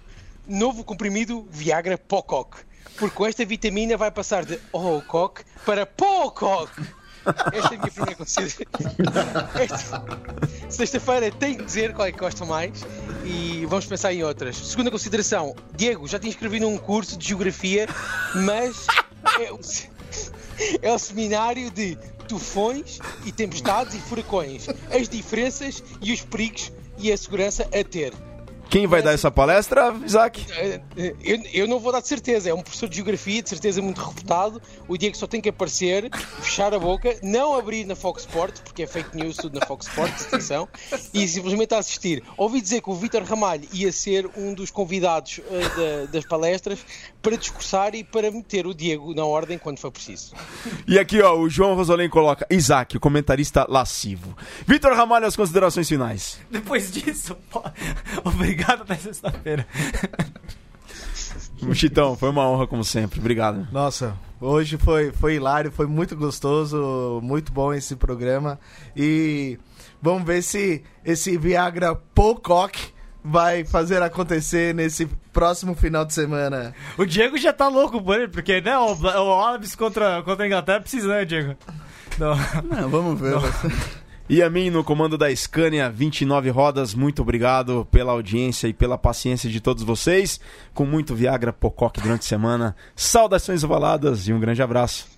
novo comprimido Viagra Pocock. Porque com esta vitamina vai passar de Ocock para Pocock. Esta é a minha primeira consideração. Sexta-feira tem que dizer qual é que gosta mais e vamos pensar em outras. Segunda consideração: Diego, já te inscrevi num curso de geografia, mas é o, é o seminário de tufões e tempestades e furacões, as diferenças e os perigos e a segurança a ter. Quem vai dar essa palestra, Isaac? Eh, eh, eu, eu, não vou dar de certeza. É um professor de geografia, de certeza muito reputado. O dia que só tem que aparecer, fechar a boca, não abrir na Fox Sports, porque é fake news tudo na Fox Sports, atenção, e simplesmente assistir. Ouvi dizer que o Vítor Ramalho ia ser um dos convidados uh, das palestras para discursar e para meter o Diego na ordem quando for preciso. E aqui, ó, o João Rosolém coloca Isaac, o comentarista lascivo. Vítor Ramalho, as considerações finais. Depois disso, obrigado Obrigado até sexta-feira. Chitão, foi uma honra como sempre. Obrigado. Nossa, hoje foi, foi hilário, foi muito gostoso, muito bom esse programa. E vamos ver se esse Viagra Pocock vai fazer acontecer nesse próximo final de semana. O Diego já tá louco por ele, porque né, o, o Alves contra, contra a Inglaterra precisa, né, Diego? Não, Não vamos ver. Não. E a mim, no comando da Scania 29 Rodas, muito obrigado pela audiência e pela paciência de todos vocês. Com muito Viagra Pocoque durante a semana. Saudações ovaladas e um grande abraço.